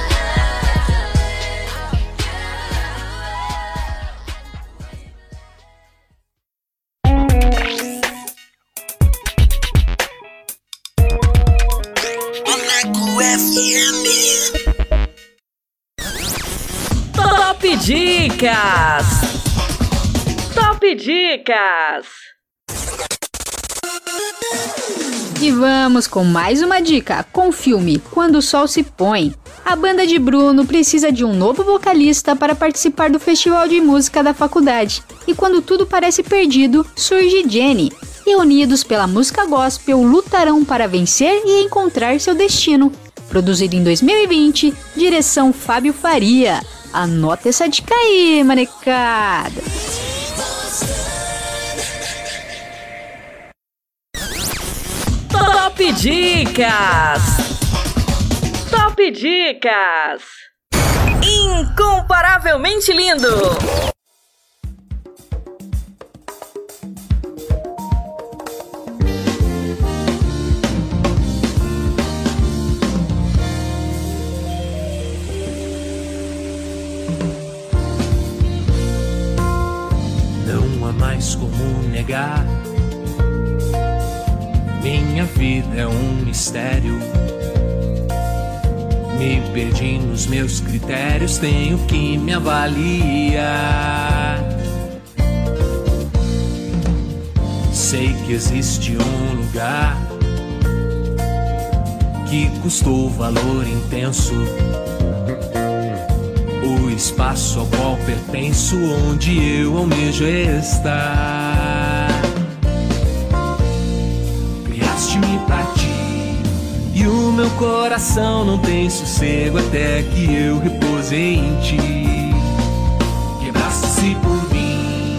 Top Dicas! Top Dicas! E vamos com mais uma dica com o filme Quando o Sol se Põe. A banda de Bruno precisa de um novo vocalista para participar do festival de música da faculdade. E quando tudo parece perdido, surge Jenny. E unidos pela música gospel, lutarão para vencer e encontrar seu destino. Produzido em 2020, direção Fábio Faria. Anota essa dica aí, manecada! Top Dicas! Top Dicas! Incomparavelmente lindo! Mais como negar. Minha vida é um mistério. Me perdi nos meus critérios, tenho que me avaliar. Sei que existe um lugar que custou valor intenso. Espaço ao qual pertenço, onde eu almejo estar. Criaste-me pra ti, e o meu coração não tem sossego até que eu repouse em ti. Quebraste-se por mim,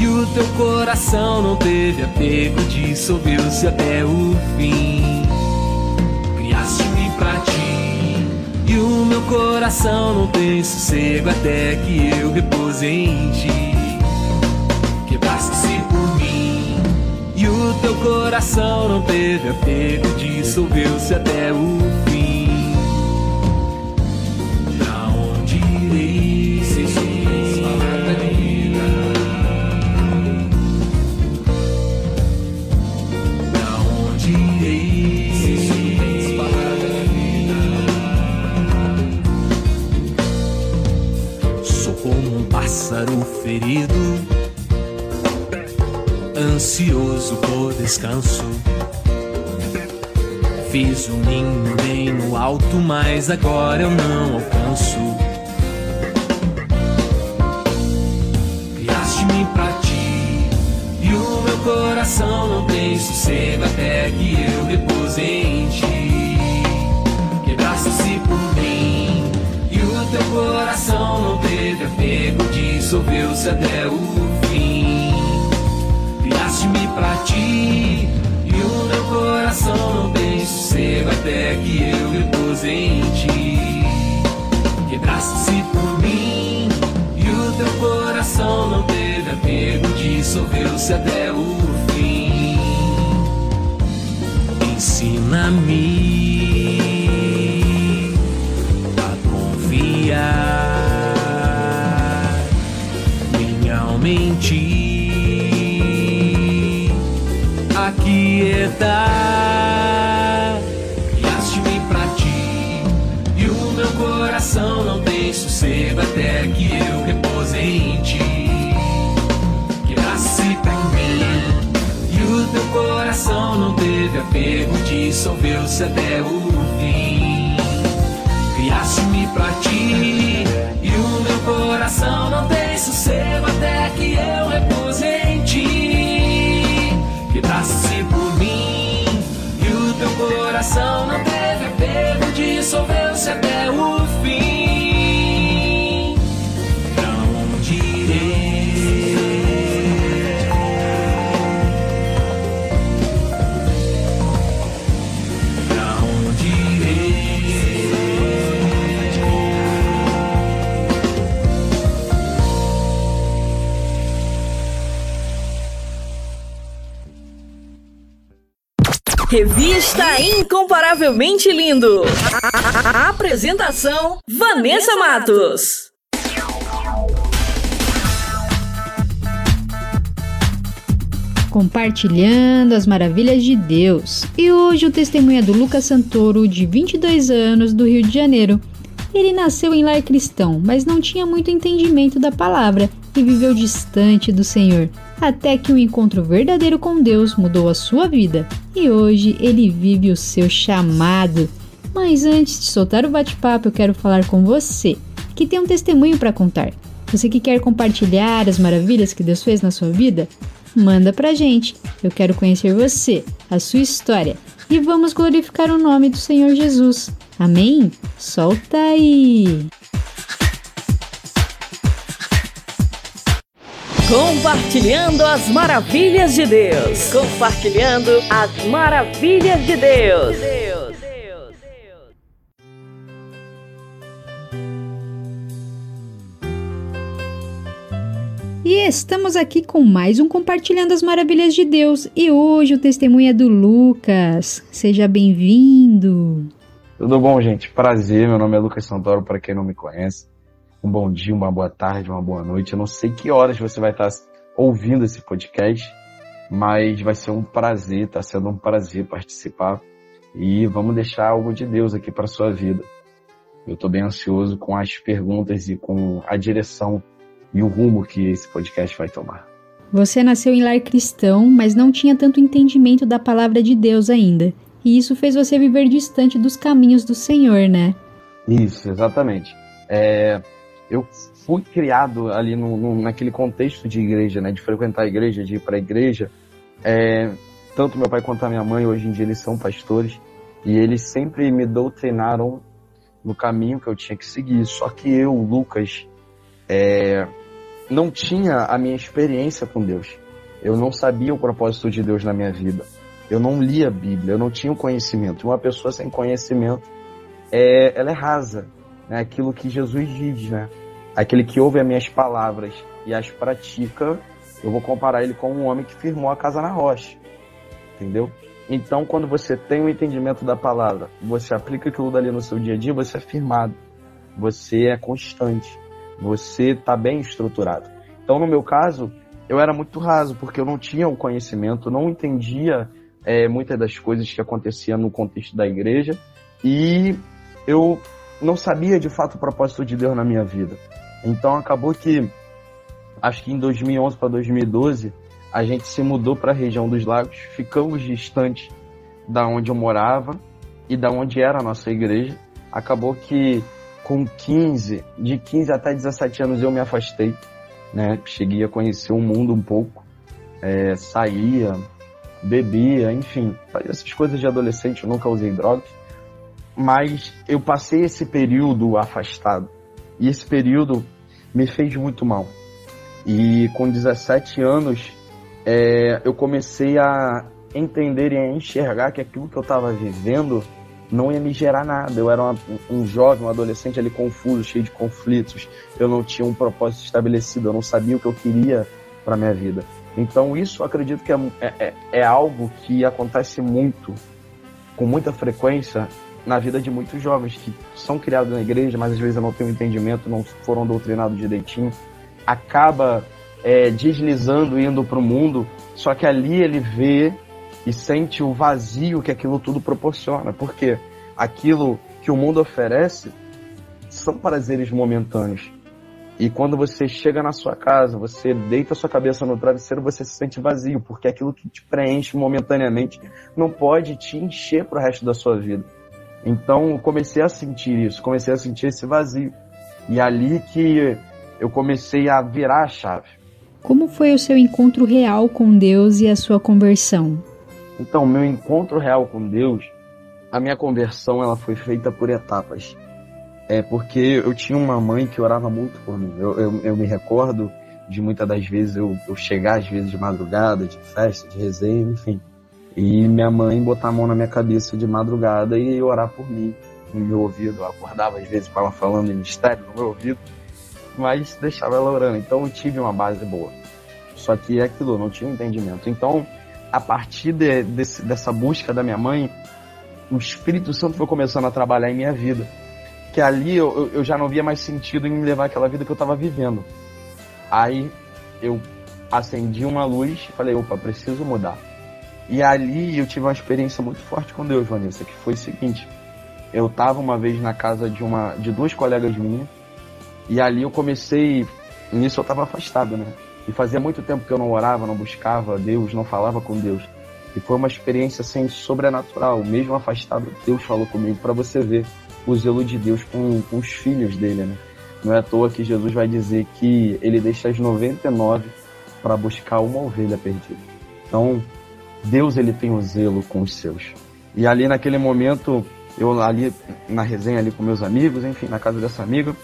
e o teu coração não teve apego, dissolveu-se até o fim. E o meu coração não tem sossego até que eu repouse em ti. Quebraste-se por mim. E o teu coração não teve apego, dissolveu-se até o fim. descanso. Fiz um ninho bem no alto, mas agora eu não alcanço. Criaste-me pra ti, e o meu coração não tem sossego até que eu reposente em ti. Quebraste-se por mim, e o teu coração não teve apego, dissolveu-se até o fim. Criaste-me pra ti, e o meu coração tem sossego até que eu repouse em ti. Quebraste-se por mim, e o teu coração não teve apego, dissolveu-se até o fim. Ensina-me aquietar. Guiaste-me pra ti, e o meu coração não tem sossego até que eu repouse em ti. Guiaste pra mim, e o teu coração não teve apego, dissolveu-se até o fim. Criaste-me pra ti, e o meu coração não tem coração Revista Incomparavelmente Lindo. A apresentação: Vanessa Matos. Compartilhando as maravilhas de Deus. E hoje o testemunho é do Lucas Santoro, de 22 anos, do Rio de Janeiro. Ele nasceu em lar cristão, mas não tinha muito entendimento da palavra e viveu distante do Senhor, até que um encontro verdadeiro com Deus mudou a sua vida. E hoje ele vive o seu chamado. Mas antes de soltar o bate-papo, eu quero falar com você, que tem um testemunho para contar. Você que quer compartilhar as maravilhas que Deus fez na sua vida? Manda pra gente. Eu quero conhecer você, a sua história. E vamos glorificar o nome do Senhor Jesus. Amém? Solta aí! Compartilhando as maravilhas de Deus. Compartilhando as maravilhas de Deus. E estamos aqui com mais um Compartilhando as Maravilhas de Deus. E hoje o testemunho é do Lucas. Seja bem-vindo. Tudo bom, gente? Prazer, meu nome é Lucas Santoro, para quem não me conhece. Um bom dia, uma boa tarde, uma boa noite. Eu não sei que horas você vai estar ouvindo esse podcast, mas vai ser um prazer, está sendo um prazer participar. E vamos deixar algo de Deus aqui para sua vida. Eu estou bem ansioso com as perguntas e com a direção e o rumo que esse podcast vai tomar. Você nasceu em lar cristão, mas não tinha tanto entendimento da palavra de Deus ainda. E isso fez você viver distante dos caminhos do Senhor, né? Isso, exatamente. É, eu fui criado ali no, no, naquele contexto de igreja, né, de frequentar a igreja, de ir para a igreja. É, tanto meu pai quanto a minha mãe, hoje em dia, eles são pastores e eles sempre me doutrinaram no caminho que eu tinha que seguir. Só que eu, Lucas, é, não tinha a minha experiência com Deus. Eu não sabia o propósito de Deus na minha vida. Eu não lia a Bíblia, eu não tinha o conhecimento. Uma pessoa sem conhecimento, é, ela é rasa. Né? Aquilo que Jesus diz, né? Aquele que ouve as minhas palavras e as pratica, eu vou comparar ele com um homem que firmou a casa na rocha. Entendeu? Então, quando você tem o um entendimento da palavra, você aplica aquilo dali no seu dia a dia, você é firmado. Você é constante. Você está bem estruturado. Então, no meu caso, eu era muito raso, porque eu não tinha o conhecimento, não entendia é, muitas das coisas que aconteciam no contexto da igreja e eu não sabia de fato o propósito de Deus na minha vida. Então acabou que, acho que em 2011 para 2012, a gente se mudou para a região dos lagos, ficamos distantes da onde eu morava e da onde era a nossa igreja. Acabou que com 15, de 15 até 17 anos eu me afastei, né? Cheguei a conhecer o mundo um pouco, é, saía, bebia, enfim, fazia essas coisas de adolescente, eu nunca usei drogas. Mas eu passei esse período afastado. E esse período me fez muito mal. E com 17 anos, é, eu comecei a entender e a enxergar que aquilo que eu estava vivendo não ia me gerar nada. Eu era uma, um jovem, um adolescente ali confuso, cheio de conflitos. Eu não tinha um propósito estabelecido, eu não sabia o que eu queria para minha vida. Então isso acredito que é, é, é algo que acontece muito, com muita frequência, na vida de muitos jovens que são criados na igreja, mas às vezes não têm um entendimento, não foram doutrinados direitinho, acaba é, deslizando, indo para o mundo, só que ali ele vê e sente o vazio que aquilo tudo proporciona, porque aquilo que o mundo oferece são prazeres momentâneos. E quando você chega na sua casa, você deita sua cabeça no travesseiro, você se sente vazio, porque aquilo que te preenche momentaneamente não pode te encher para o resto da sua vida. Então comecei a sentir isso, comecei a sentir esse vazio. E ali que eu comecei a virar a chave. Como foi o seu encontro real com Deus e a sua conversão? Então, meu encontro real com Deus, a minha conversão ela foi feita por etapas. É porque eu tinha uma mãe que orava muito por mim. Eu, eu, eu me recordo de muitas das vezes eu, eu chegar às vezes de madrugada, de festa, de resenha, enfim. E minha mãe botar a mão na minha cabeça de madrugada e orar por mim no meu ouvido. Eu acordava às vezes com ela falando em mistério no meu ouvido, mas deixava ela orando. Então eu tive uma base boa. Só que é aquilo, não tinha entendimento. Então, a partir de, desse, dessa busca da minha mãe, o Espírito Santo foi começando a trabalhar em minha vida. Que ali eu, eu já não via mais sentido em me levar aquela vida que eu estava vivendo. Aí eu acendi uma luz e falei, opa, preciso mudar. E ali eu tive uma experiência muito forte com Deus, Vanessa, que foi o seguinte. Eu estava uma vez na casa de uma de duas colegas minhas, e ali eu comecei, nisso eu estava afastado, né? E fazia muito tempo que eu não orava, não buscava Deus, não falava com Deus. E foi uma experiência assim sobrenatural, mesmo afastado, Deus falou comigo para você ver o zelo de Deus com, com os filhos dele, né? Não é à toa que Jesus vai dizer que ele deixa as 99 para buscar uma ovelha perdida. Então, Deus ele tem o zelo com os seus. E ali naquele momento, eu ali na resenha ali com meus amigos, enfim, na casa dessa amiga,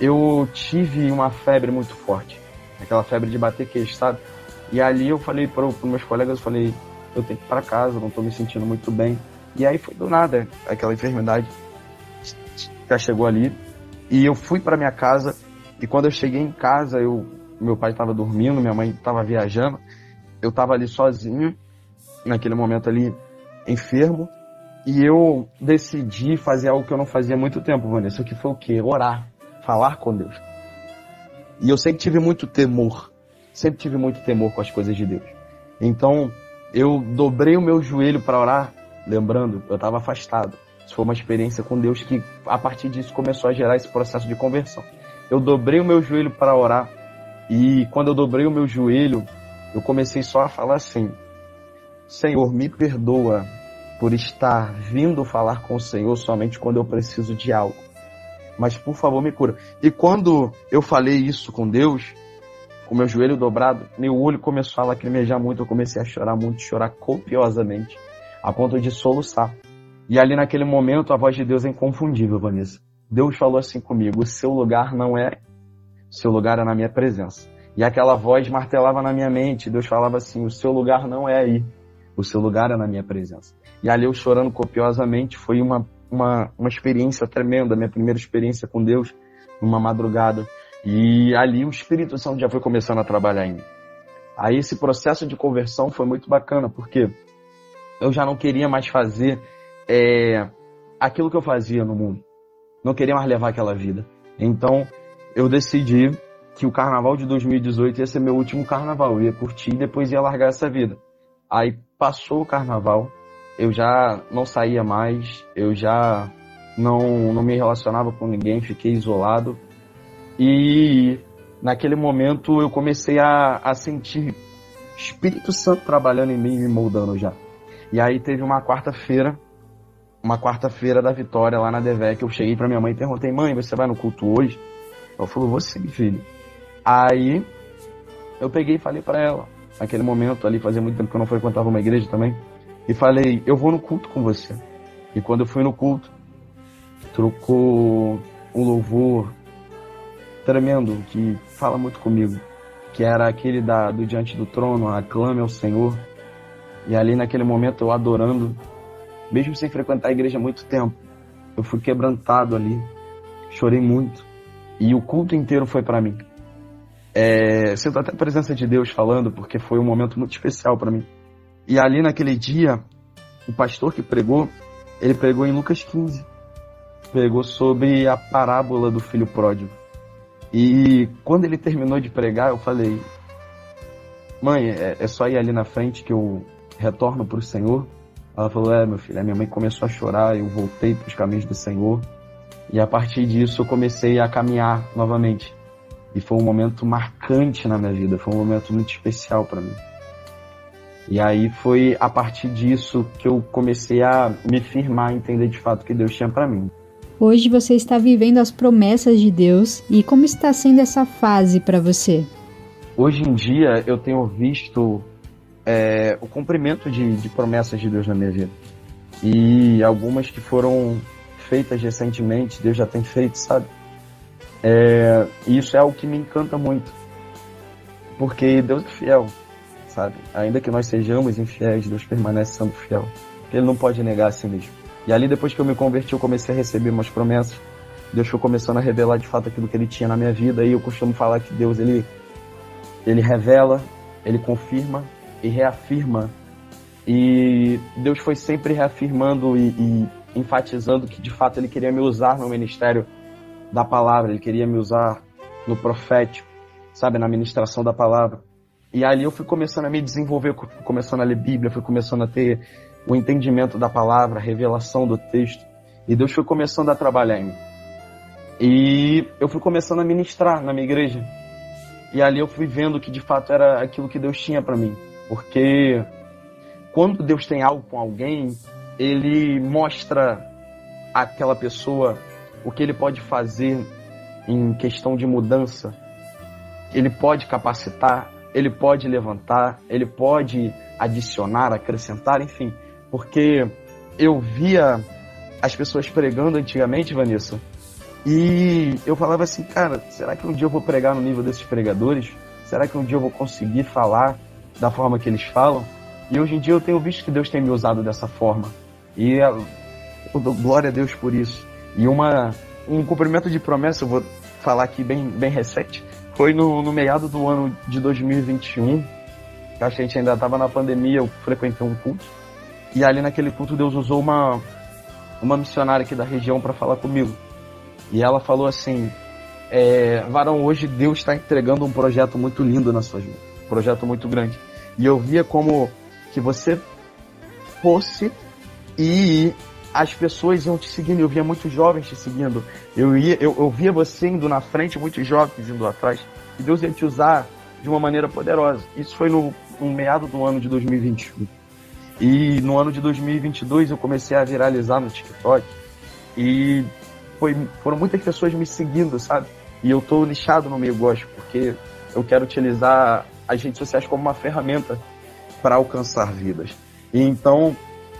eu tive uma febre muito forte. Aquela febre de bater queixo, sabe? E ali eu falei para os meus colegas, eu falei, eu tenho que ir para casa, não estou me sentindo muito bem. E aí foi do nada aquela enfermidade já chegou ali. E eu fui para minha casa e quando eu cheguei em casa, eu meu pai estava dormindo, minha mãe estava viajando. Eu estava ali sozinho naquele momento ali enfermo. E eu decidi fazer algo que eu não fazia há muito tempo, Vanessa, que foi o quê? Orar, falar com Deus. E eu sempre tive muito temor, sempre tive muito temor com as coisas de Deus. Então, eu dobrei o meu joelho para orar, lembrando, eu estava afastado. Isso foi uma experiência com Deus que, a partir disso, começou a gerar esse processo de conversão. Eu dobrei o meu joelho para orar, e quando eu dobrei o meu joelho, eu comecei só a falar assim: Senhor, me perdoa por estar vindo falar com o Senhor somente quando eu preciso de algo. Mas por favor, me cura. E quando eu falei isso com Deus, com meu joelho dobrado, meu olho começou a lacrimejar muito, eu comecei a chorar muito, chorar copiosamente, a ponto de soluçar. E ali naquele momento a voz de Deus é inconfundível, Vanessa. Deus falou assim comigo: o seu lugar não é, seu lugar é na minha presença. E aquela voz martelava na minha mente. Deus falava assim: o seu lugar não é aí, o seu lugar é na minha presença. E ali eu chorando copiosamente, foi uma, uma, uma experiência tremenda, minha primeira experiência com Deus, numa madrugada. E ali o Espírito Santo já foi começando a trabalhar em mim. Aí esse processo de conversão foi muito bacana, porque eu já não queria mais fazer é, aquilo que eu fazia no mundo. Não queria mais levar aquela vida. Então eu decidi que o carnaval de 2018 ia ser meu último carnaval. Eu ia curtir e depois ia largar essa vida. Aí passou o carnaval, eu já não saía mais, eu já não, não me relacionava com ninguém, fiquei isolado. E naquele momento eu comecei a, a sentir Espírito Santo trabalhando em mim e me moldando já. E aí teve uma quarta-feira, uma quarta-feira da vitória lá na Devec, eu cheguei para minha mãe e perguntei, mãe, você vai no culto hoje? Ela falou, vou sim, filho. Aí eu peguei e falei para ela, naquele momento ali, fazia muito tempo que eu não frequentava uma igreja também, e falei, eu vou no culto com você. E quando eu fui no culto, trocou um louvor tremendo que fala muito comigo, que era aquele da, do Diante do Trono, aclame ao Senhor. E ali naquele momento eu adorando, mesmo sem frequentar a igreja há muito tempo, eu fui quebrantado ali, chorei muito. E o culto inteiro foi para mim. É, sinto até a presença de Deus falando, porque foi um momento muito especial para mim. E ali naquele dia, o pastor que pregou, ele pregou em Lucas 15. Pregou sobre a parábola do filho pródigo. E quando ele terminou de pregar, eu falei: Mãe, é, é só ir ali na frente que eu retorno para o Senhor. Ela falou: É, meu filho. A minha mãe começou a chorar, eu voltei para os caminhos do Senhor. E a partir disso eu comecei a caminhar novamente. E foi um momento marcante na minha vida, foi um momento muito especial para mim. E aí foi a partir disso que eu comecei a me firmar, entender de fato o que Deus tinha para mim. Hoje você está vivendo as promessas de Deus e como está sendo essa fase para você? Hoje em dia eu tenho visto é, o cumprimento de, de promessas de Deus na minha vida. E algumas que foram feitas recentemente, Deus já tem feito, sabe? É, isso é algo que me encanta muito. Porque Deus é fiel, sabe? Ainda que nós sejamos infiéis, Deus permanece sendo fiel. Ele não pode negar a si mesmo. E ali, depois que eu me converti, eu comecei a receber umas promessas. Deus foi começando a revelar de fato aquilo que ele tinha na minha vida. E eu costumo falar que Deus, ele, ele revela, ele confirma e reafirma. E Deus foi sempre reafirmando e, e enfatizando que de fato ele queria me usar no ministério da palavra, ele queria me usar no profético, sabe, na ministração da palavra. E ali eu fui começando a me desenvolver, começando a ler Bíblia, fui começando a ter o entendimento da palavra, a revelação do texto. E Deus foi começando a trabalhar em mim. E eu fui começando a ministrar na minha igreja. E ali eu fui vendo que de fato era aquilo que Deus tinha para mim. Porque quando Deus tem algo com alguém, ele mostra àquela pessoa o que ele pode fazer em questão de mudança. Ele pode capacitar, ele pode levantar, ele pode adicionar, acrescentar, enfim. Porque eu via as pessoas pregando antigamente, Vanessa, e eu falava assim, cara, será que um dia eu vou pregar no nível desses pregadores? Será que um dia eu vou conseguir falar da forma que eles falam? E hoje em dia eu tenho visto que Deus tem me usado dessa forma. E eu dou glória a Deus por isso. E uma, um cumprimento de promessa, eu vou falar aqui bem, bem recente, foi no, no meado do ano de 2021. Acho que a gente ainda estava na pandemia, eu frequentei um culto. E ali naquele culto Deus usou uma, uma missionária aqui da região para falar comigo. E ela falou assim: é, Varão, hoje Deus está entregando um projeto muito lindo na sua vida. Um projeto muito grande. E eu via como que você fosse e as pessoas iam te seguindo. Eu via muitos jovens te seguindo. Eu, ia, eu, eu via você indo na frente, muitos jovens indo atrás. E Deus ia te usar de uma maneira poderosa. Isso foi no, no meado do ano de 2021. E no ano de 2022 eu comecei a viralizar no TikTok. E foi, foram muitas pessoas me seguindo, sabe? E eu tô lixado no meio gospel, porque eu quero utilizar as redes sociais como uma ferramenta para alcançar vidas. E então,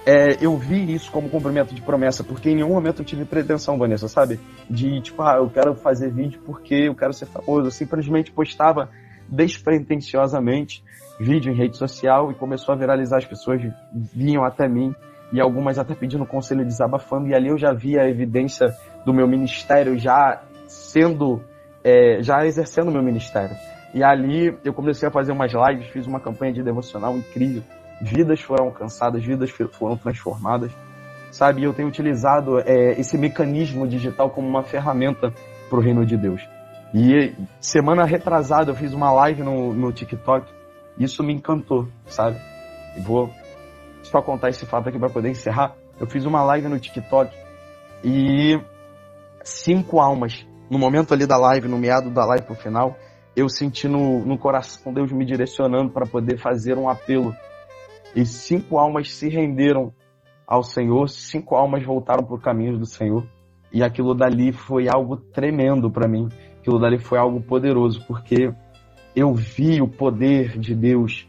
é, eu vi isso como cumprimento de promessa, porque em nenhum momento eu tive pretensão, Vanessa, sabe? De, tipo, ah, eu quero fazer vídeo porque eu quero ser famoso. Eu simplesmente postava despretensiosamente vídeo em rede social e começou a viralizar. As pessoas vinham até mim e algumas até pedindo conselho, desabafando. E ali eu já via a evidência do meu ministério já sendo, é, já exercendo meu ministério. E ali eu comecei a fazer umas lives, fiz uma campanha de devocional incrível. Vidas foram alcançadas, vidas foram transformadas, sabe? E eu tenho utilizado é, esse mecanismo digital como uma ferramenta para o reino de Deus. E semana retrasada eu fiz uma live no, no TikTok. Isso me encantou, sabe? E vou só contar esse fato aqui para poder encerrar. Eu fiz uma live no TikTok e cinco almas, no momento ali da live, no meado da live pro final, eu senti no, no coração Deus me direcionando para poder fazer um apelo. E cinco almas se renderam ao Senhor, cinco almas voltaram para o caminho do Senhor. E aquilo dali foi algo tremendo para mim. Aquilo dali foi algo poderoso, porque eu vi o poder de Deus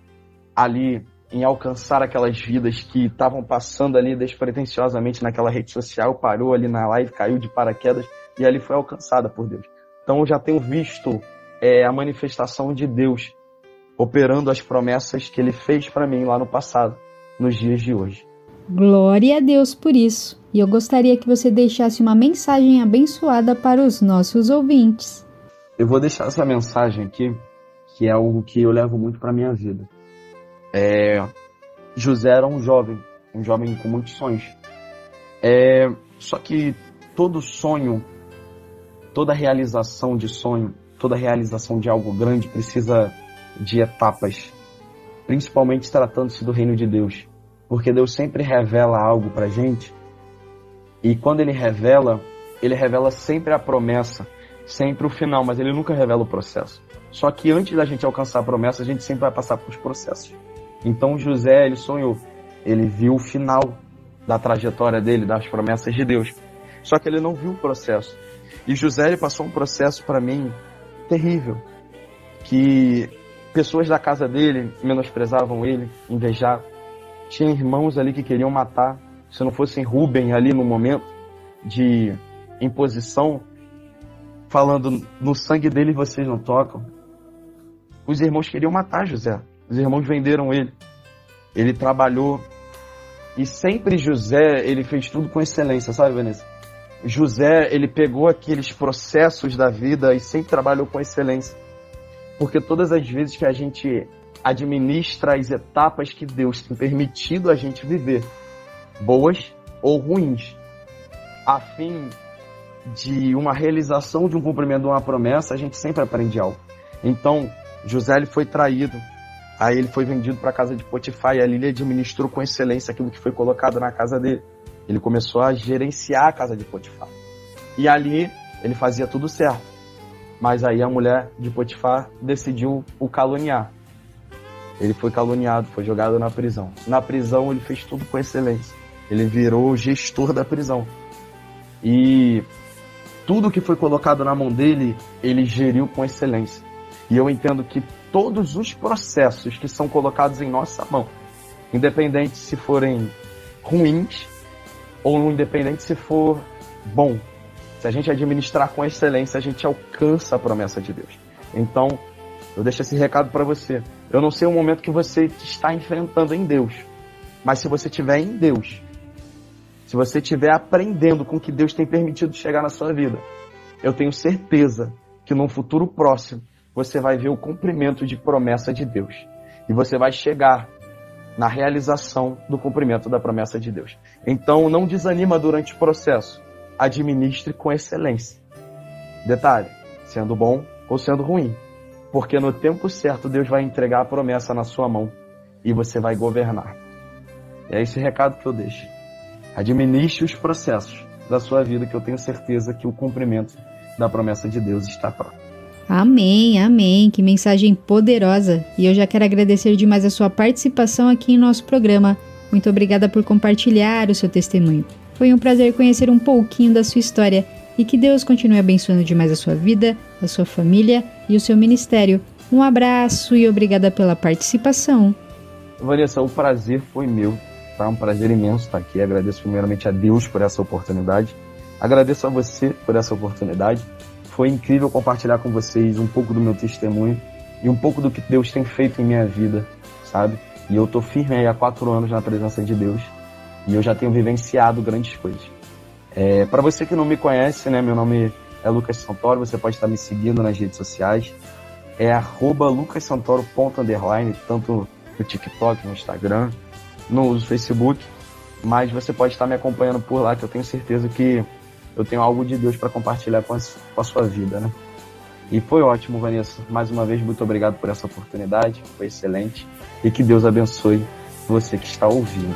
ali em alcançar aquelas vidas que estavam passando ali despretensiosamente naquela rede social, parou ali na live, caiu de paraquedas e ali foi alcançada por Deus. Então eu já tenho visto é, a manifestação de Deus operando as promessas que ele fez para mim lá no passado, nos dias de hoje. Glória a Deus por isso. E eu gostaria que você deixasse uma mensagem abençoada para os nossos ouvintes. Eu vou deixar essa mensagem aqui, que é algo que eu levo muito para minha vida. É, José era um jovem, um jovem com muitos sonhos. É, só que todo sonho, toda realização de sonho, toda realização de algo grande precisa de etapas, principalmente tratando-se do reino de Deus, porque Deus sempre revela algo para gente e quando Ele revela, Ele revela sempre a promessa, sempre o final, mas Ele nunca revela o processo. Só que antes da gente alcançar a promessa, a gente sempre vai passar por processos. Então José, ele sonhou, ele viu o final da trajetória dele, das promessas de Deus. Só que ele não viu o processo. E José ele passou um processo para mim terrível, que pessoas da casa dele menosprezavam ele, invejavam. Tinha irmãos ali que queriam matar. Se não fossem Rubem ali no momento de imposição, falando no sangue dele vocês não tocam. Os irmãos queriam matar José. Os irmãos venderam ele. Ele trabalhou e sempre José, ele fez tudo com excelência, sabe, Vanessa? José, ele pegou aqueles processos da vida e sempre trabalhou com excelência. Porque todas as vezes que a gente administra as etapas que Deus tem permitido a gente viver, boas ou ruins, a fim de uma realização de um cumprimento de uma promessa, a gente sempre aprende algo. Então, José ele foi traído, aí ele foi vendido para a casa de Potifar e ali ele administrou com excelência aquilo que foi colocado na casa dele. Ele começou a gerenciar a casa de Potifar. E ali ele fazia tudo certo. Mas aí a mulher de Potifar decidiu o caluniar. Ele foi caluniado, foi jogado na prisão. Na prisão ele fez tudo com excelência. Ele virou gestor da prisão. E tudo que foi colocado na mão dele, ele geriu com excelência. E eu entendo que todos os processos que são colocados em nossa mão, independente se forem ruins ou independente se for bom, se a gente administrar com excelência, a gente alcança a promessa de Deus. Então, eu deixo esse recado para você. Eu não sei o momento que você está enfrentando em Deus, mas se você estiver em Deus, se você estiver aprendendo com o que Deus tem permitido chegar na sua vida, eu tenho certeza que num futuro próximo você vai ver o cumprimento de promessa de Deus. E você vai chegar na realização do cumprimento da promessa de Deus. Então não desanima durante o processo. Administre com excelência. Detalhe, sendo bom ou sendo ruim. Porque no tempo certo Deus vai entregar a promessa na sua mão e você vai governar. É esse recado que eu deixo. Administre os processos da sua vida que eu tenho certeza que o cumprimento da promessa de Deus está próximo. Amém, amém. Que mensagem poderosa. E eu já quero agradecer demais a sua participação aqui em nosso programa. Muito obrigada por compartilhar o seu testemunho. Foi um prazer conhecer um pouquinho da sua história e que Deus continue abençoando demais a sua vida, a sua família e o seu ministério. Um abraço e obrigada pela participação. Vanessa, o prazer foi meu. Tá um prazer imenso estar aqui. Agradeço primeiramente a Deus por essa oportunidade. Agradeço a você por essa oportunidade. Foi incrível compartilhar com vocês um pouco do meu testemunho e um pouco do que Deus tem feito em minha vida, sabe? E eu tô firme aí há quatro anos na presença de Deus e eu já tenho vivenciado grandes coisas. É, para você que não me conhece, né, meu nome é Lucas Santoro, você pode estar me seguindo nas redes sociais. É arroba lucassantoro.underline, tanto no TikTok, no Instagram, no Facebook. Mas você pode estar me acompanhando por lá, que eu tenho certeza que eu tenho algo de Deus para compartilhar com a, com a sua vida, né? E foi ótimo, Vanessa. Mais uma vez, muito obrigado por essa oportunidade. Foi excelente. E que Deus abençoe você que está ouvindo.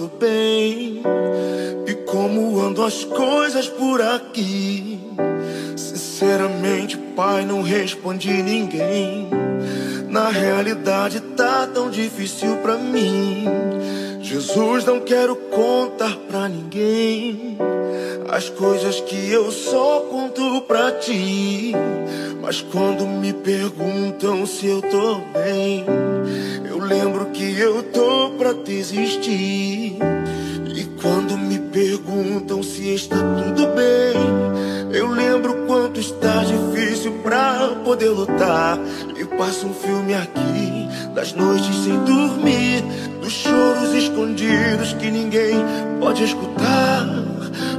Tô bem e como andam as coisas por aqui. Sinceramente, pai, não respondi ninguém. Na realidade, tá tão difícil pra mim. Jesus, não quero contar pra ninguém as coisas que eu só conto pra ti. Mas quando me perguntam se eu tô bem, eu lembro que eu tô pra desistir. E quando me perguntam se está tudo bem, eu lembro quanto está difícil pra poder lutar. E passa um filme aqui, das noites sem dormir, dos choros escondidos que ninguém pode escutar.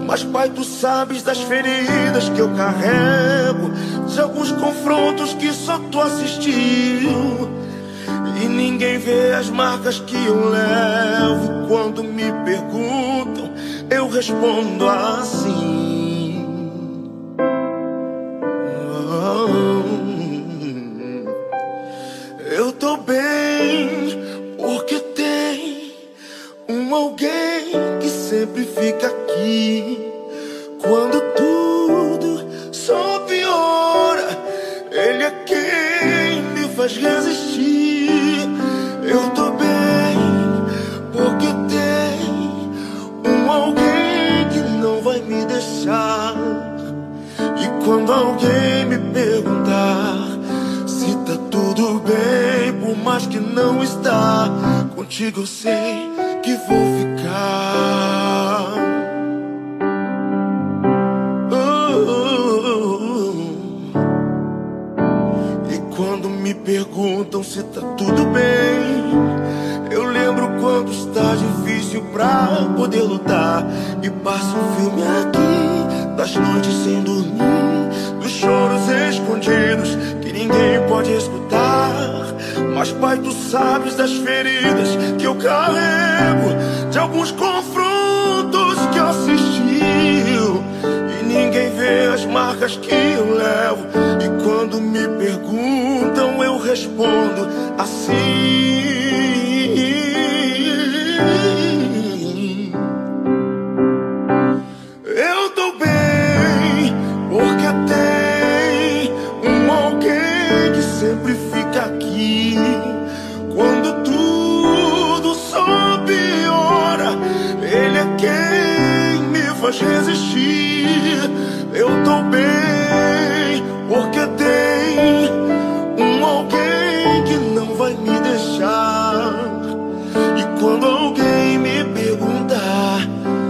Mas, Pai, tu sabes das feridas que eu carrego, de alguns confrontos que só tu assistiu. E ninguém vê as marcas que eu levo. Quando me perguntam, eu respondo assim. Eu tô bem um alguém que sempre fica aqui quando tudo só piora. Ele é quem me faz resistir. Eu tô bem porque tem um alguém que não vai me deixar. E quando alguém me perguntar se tá tudo bem, por mais que não está, contigo eu sei que vou ficar. E quando me perguntam se tá tudo bem, eu lembro quanto está difícil pra poder lutar. E passa um filme aqui, das noites sem dormir, dos choros escondidos ninguém pode escutar. Mas, Pai, tu sabes das feridas que eu carrego, de alguns confrontos que assistiu. E ninguém vê as marcas que eu levo. E quando me perguntam, eu respondo assim. Faz resistir. Eu tô bem, porque tem um alguém que não vai me deixar. E quando alguém me perguntar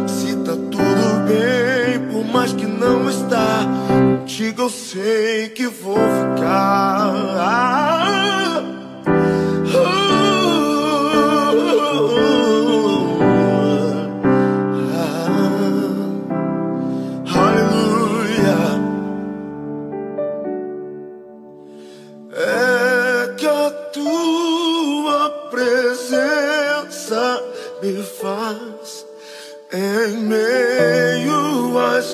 se tá tudo bem, por mais que não está, contigo eu sei que vou ficar. Faz em meio às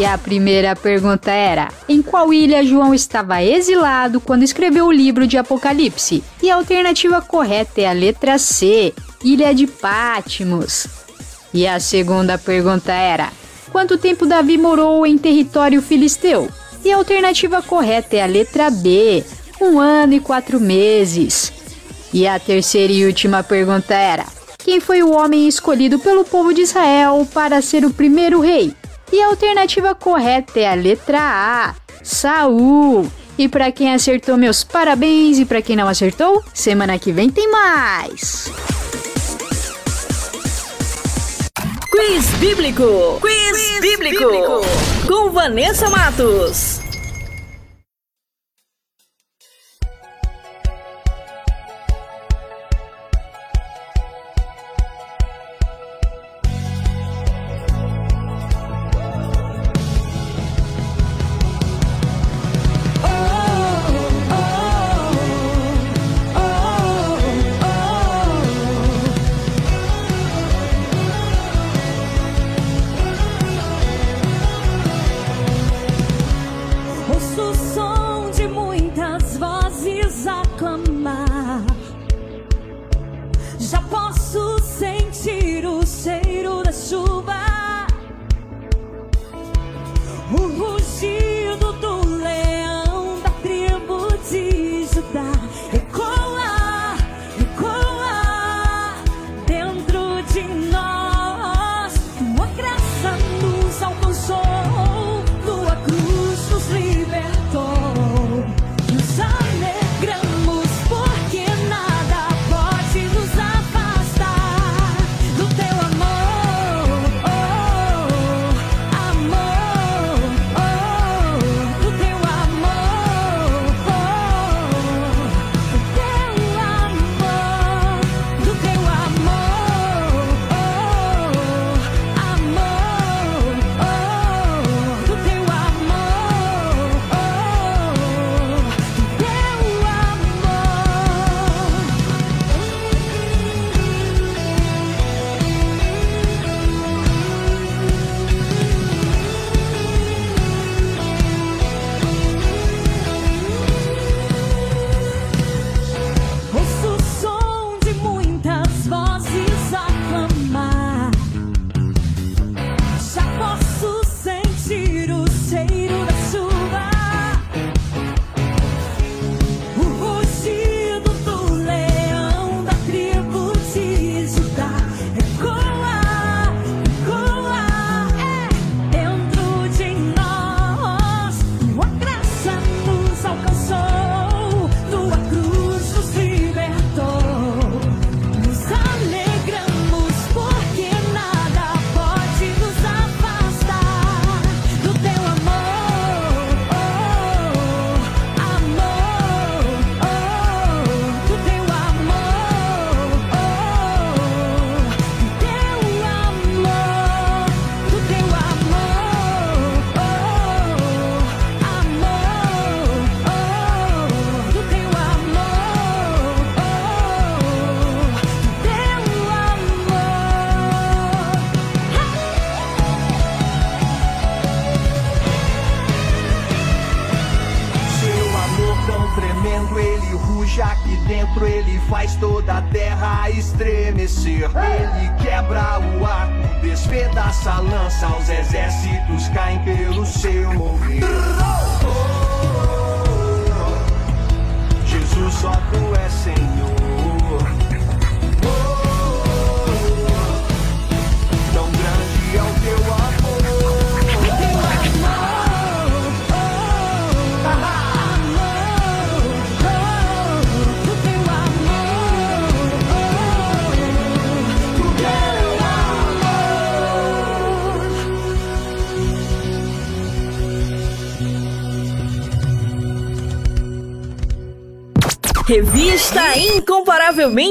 E a primeira pergunta era: Em qual ilha João estava exilado quando escreveu o livro de Apocalipse? E a alternativa correta é a letra C, Ilha de Patmos. E a segunda pergunta era: Quanto tempo Davi morou em território filisteu? E a alternativa correta é a letra B, um ano e quatro meses. E a terceira e última pergunta era: Quem foi o homem escolhido pelo povo de Israel para ser o primeiro rei? E a alternativa correta é a letra A, Saul. E para quem acertou, meus parabéns. E para quem não acertou, semana que vem tem mais. Quiz Bíblico. Quiz, bíblico. Com Vanessa Matos.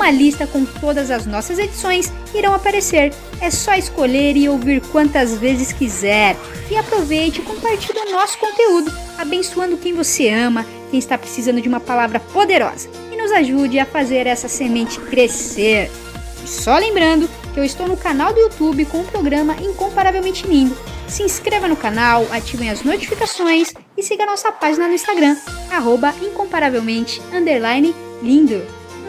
uma lista com todas as nossas edições irão aparecer. É só escolher e ouvir quantas vezes quiser. E aproveite e compartilhe o nosso conteúdo, abençoando quem você ama, quem está precisando de uma palavra poderosa e nos ajude a fazer essa semente crescer. E só lembrando que eu estou no canal do YouTube com o programa Incomparavelmente Lindo. Se inscreva no canal, ativem as notificações e siga nossa página no Instagram, arroba incomparavelmente lindo.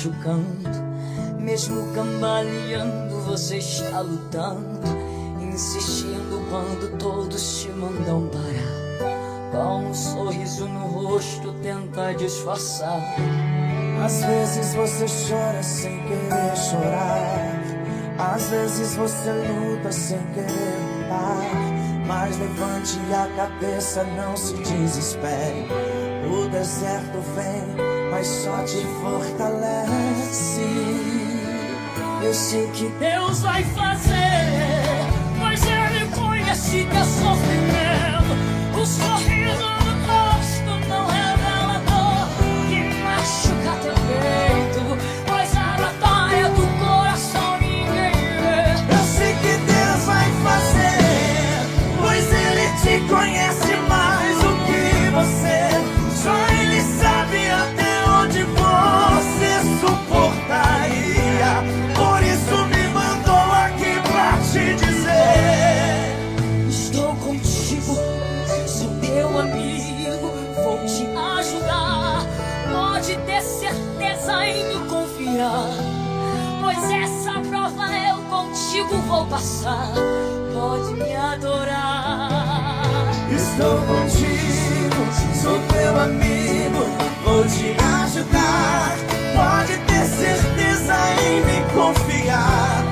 Machucando. Mesmo cambaleando, você está lutando, insistindo quando todos te mandam parar. Com um sorriso no rosto, tenta disfarçar. Às vezes você chora sem querer chorar. Às vezes você luta sem querer lutar. Mas levante a cabeça, não se desespere. O deserto vem, mas só te fortalece. Eu sei que Deus vai fazer, pois Ele conhece teu sofrimento. O sorriso vou passar. Pode me adorar. Estou contigo, sou teu amigo, vou te ajudar. Pode ter certeza em me confiar,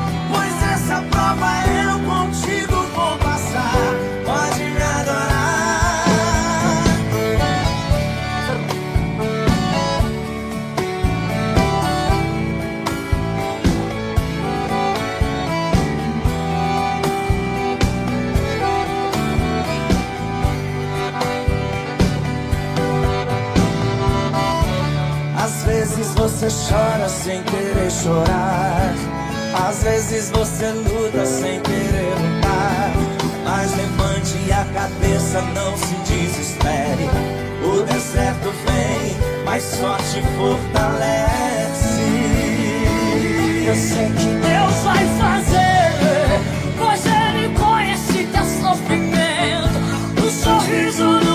você chora sem querer chorar. Às vezes você luta sem querer lutar. Mas levante a cabeça, não se desespere. O deserto vem, mas só te fortalece. Eu sei que Deus vai fazer, pois Ele conhece teu sofrimento. O sorriso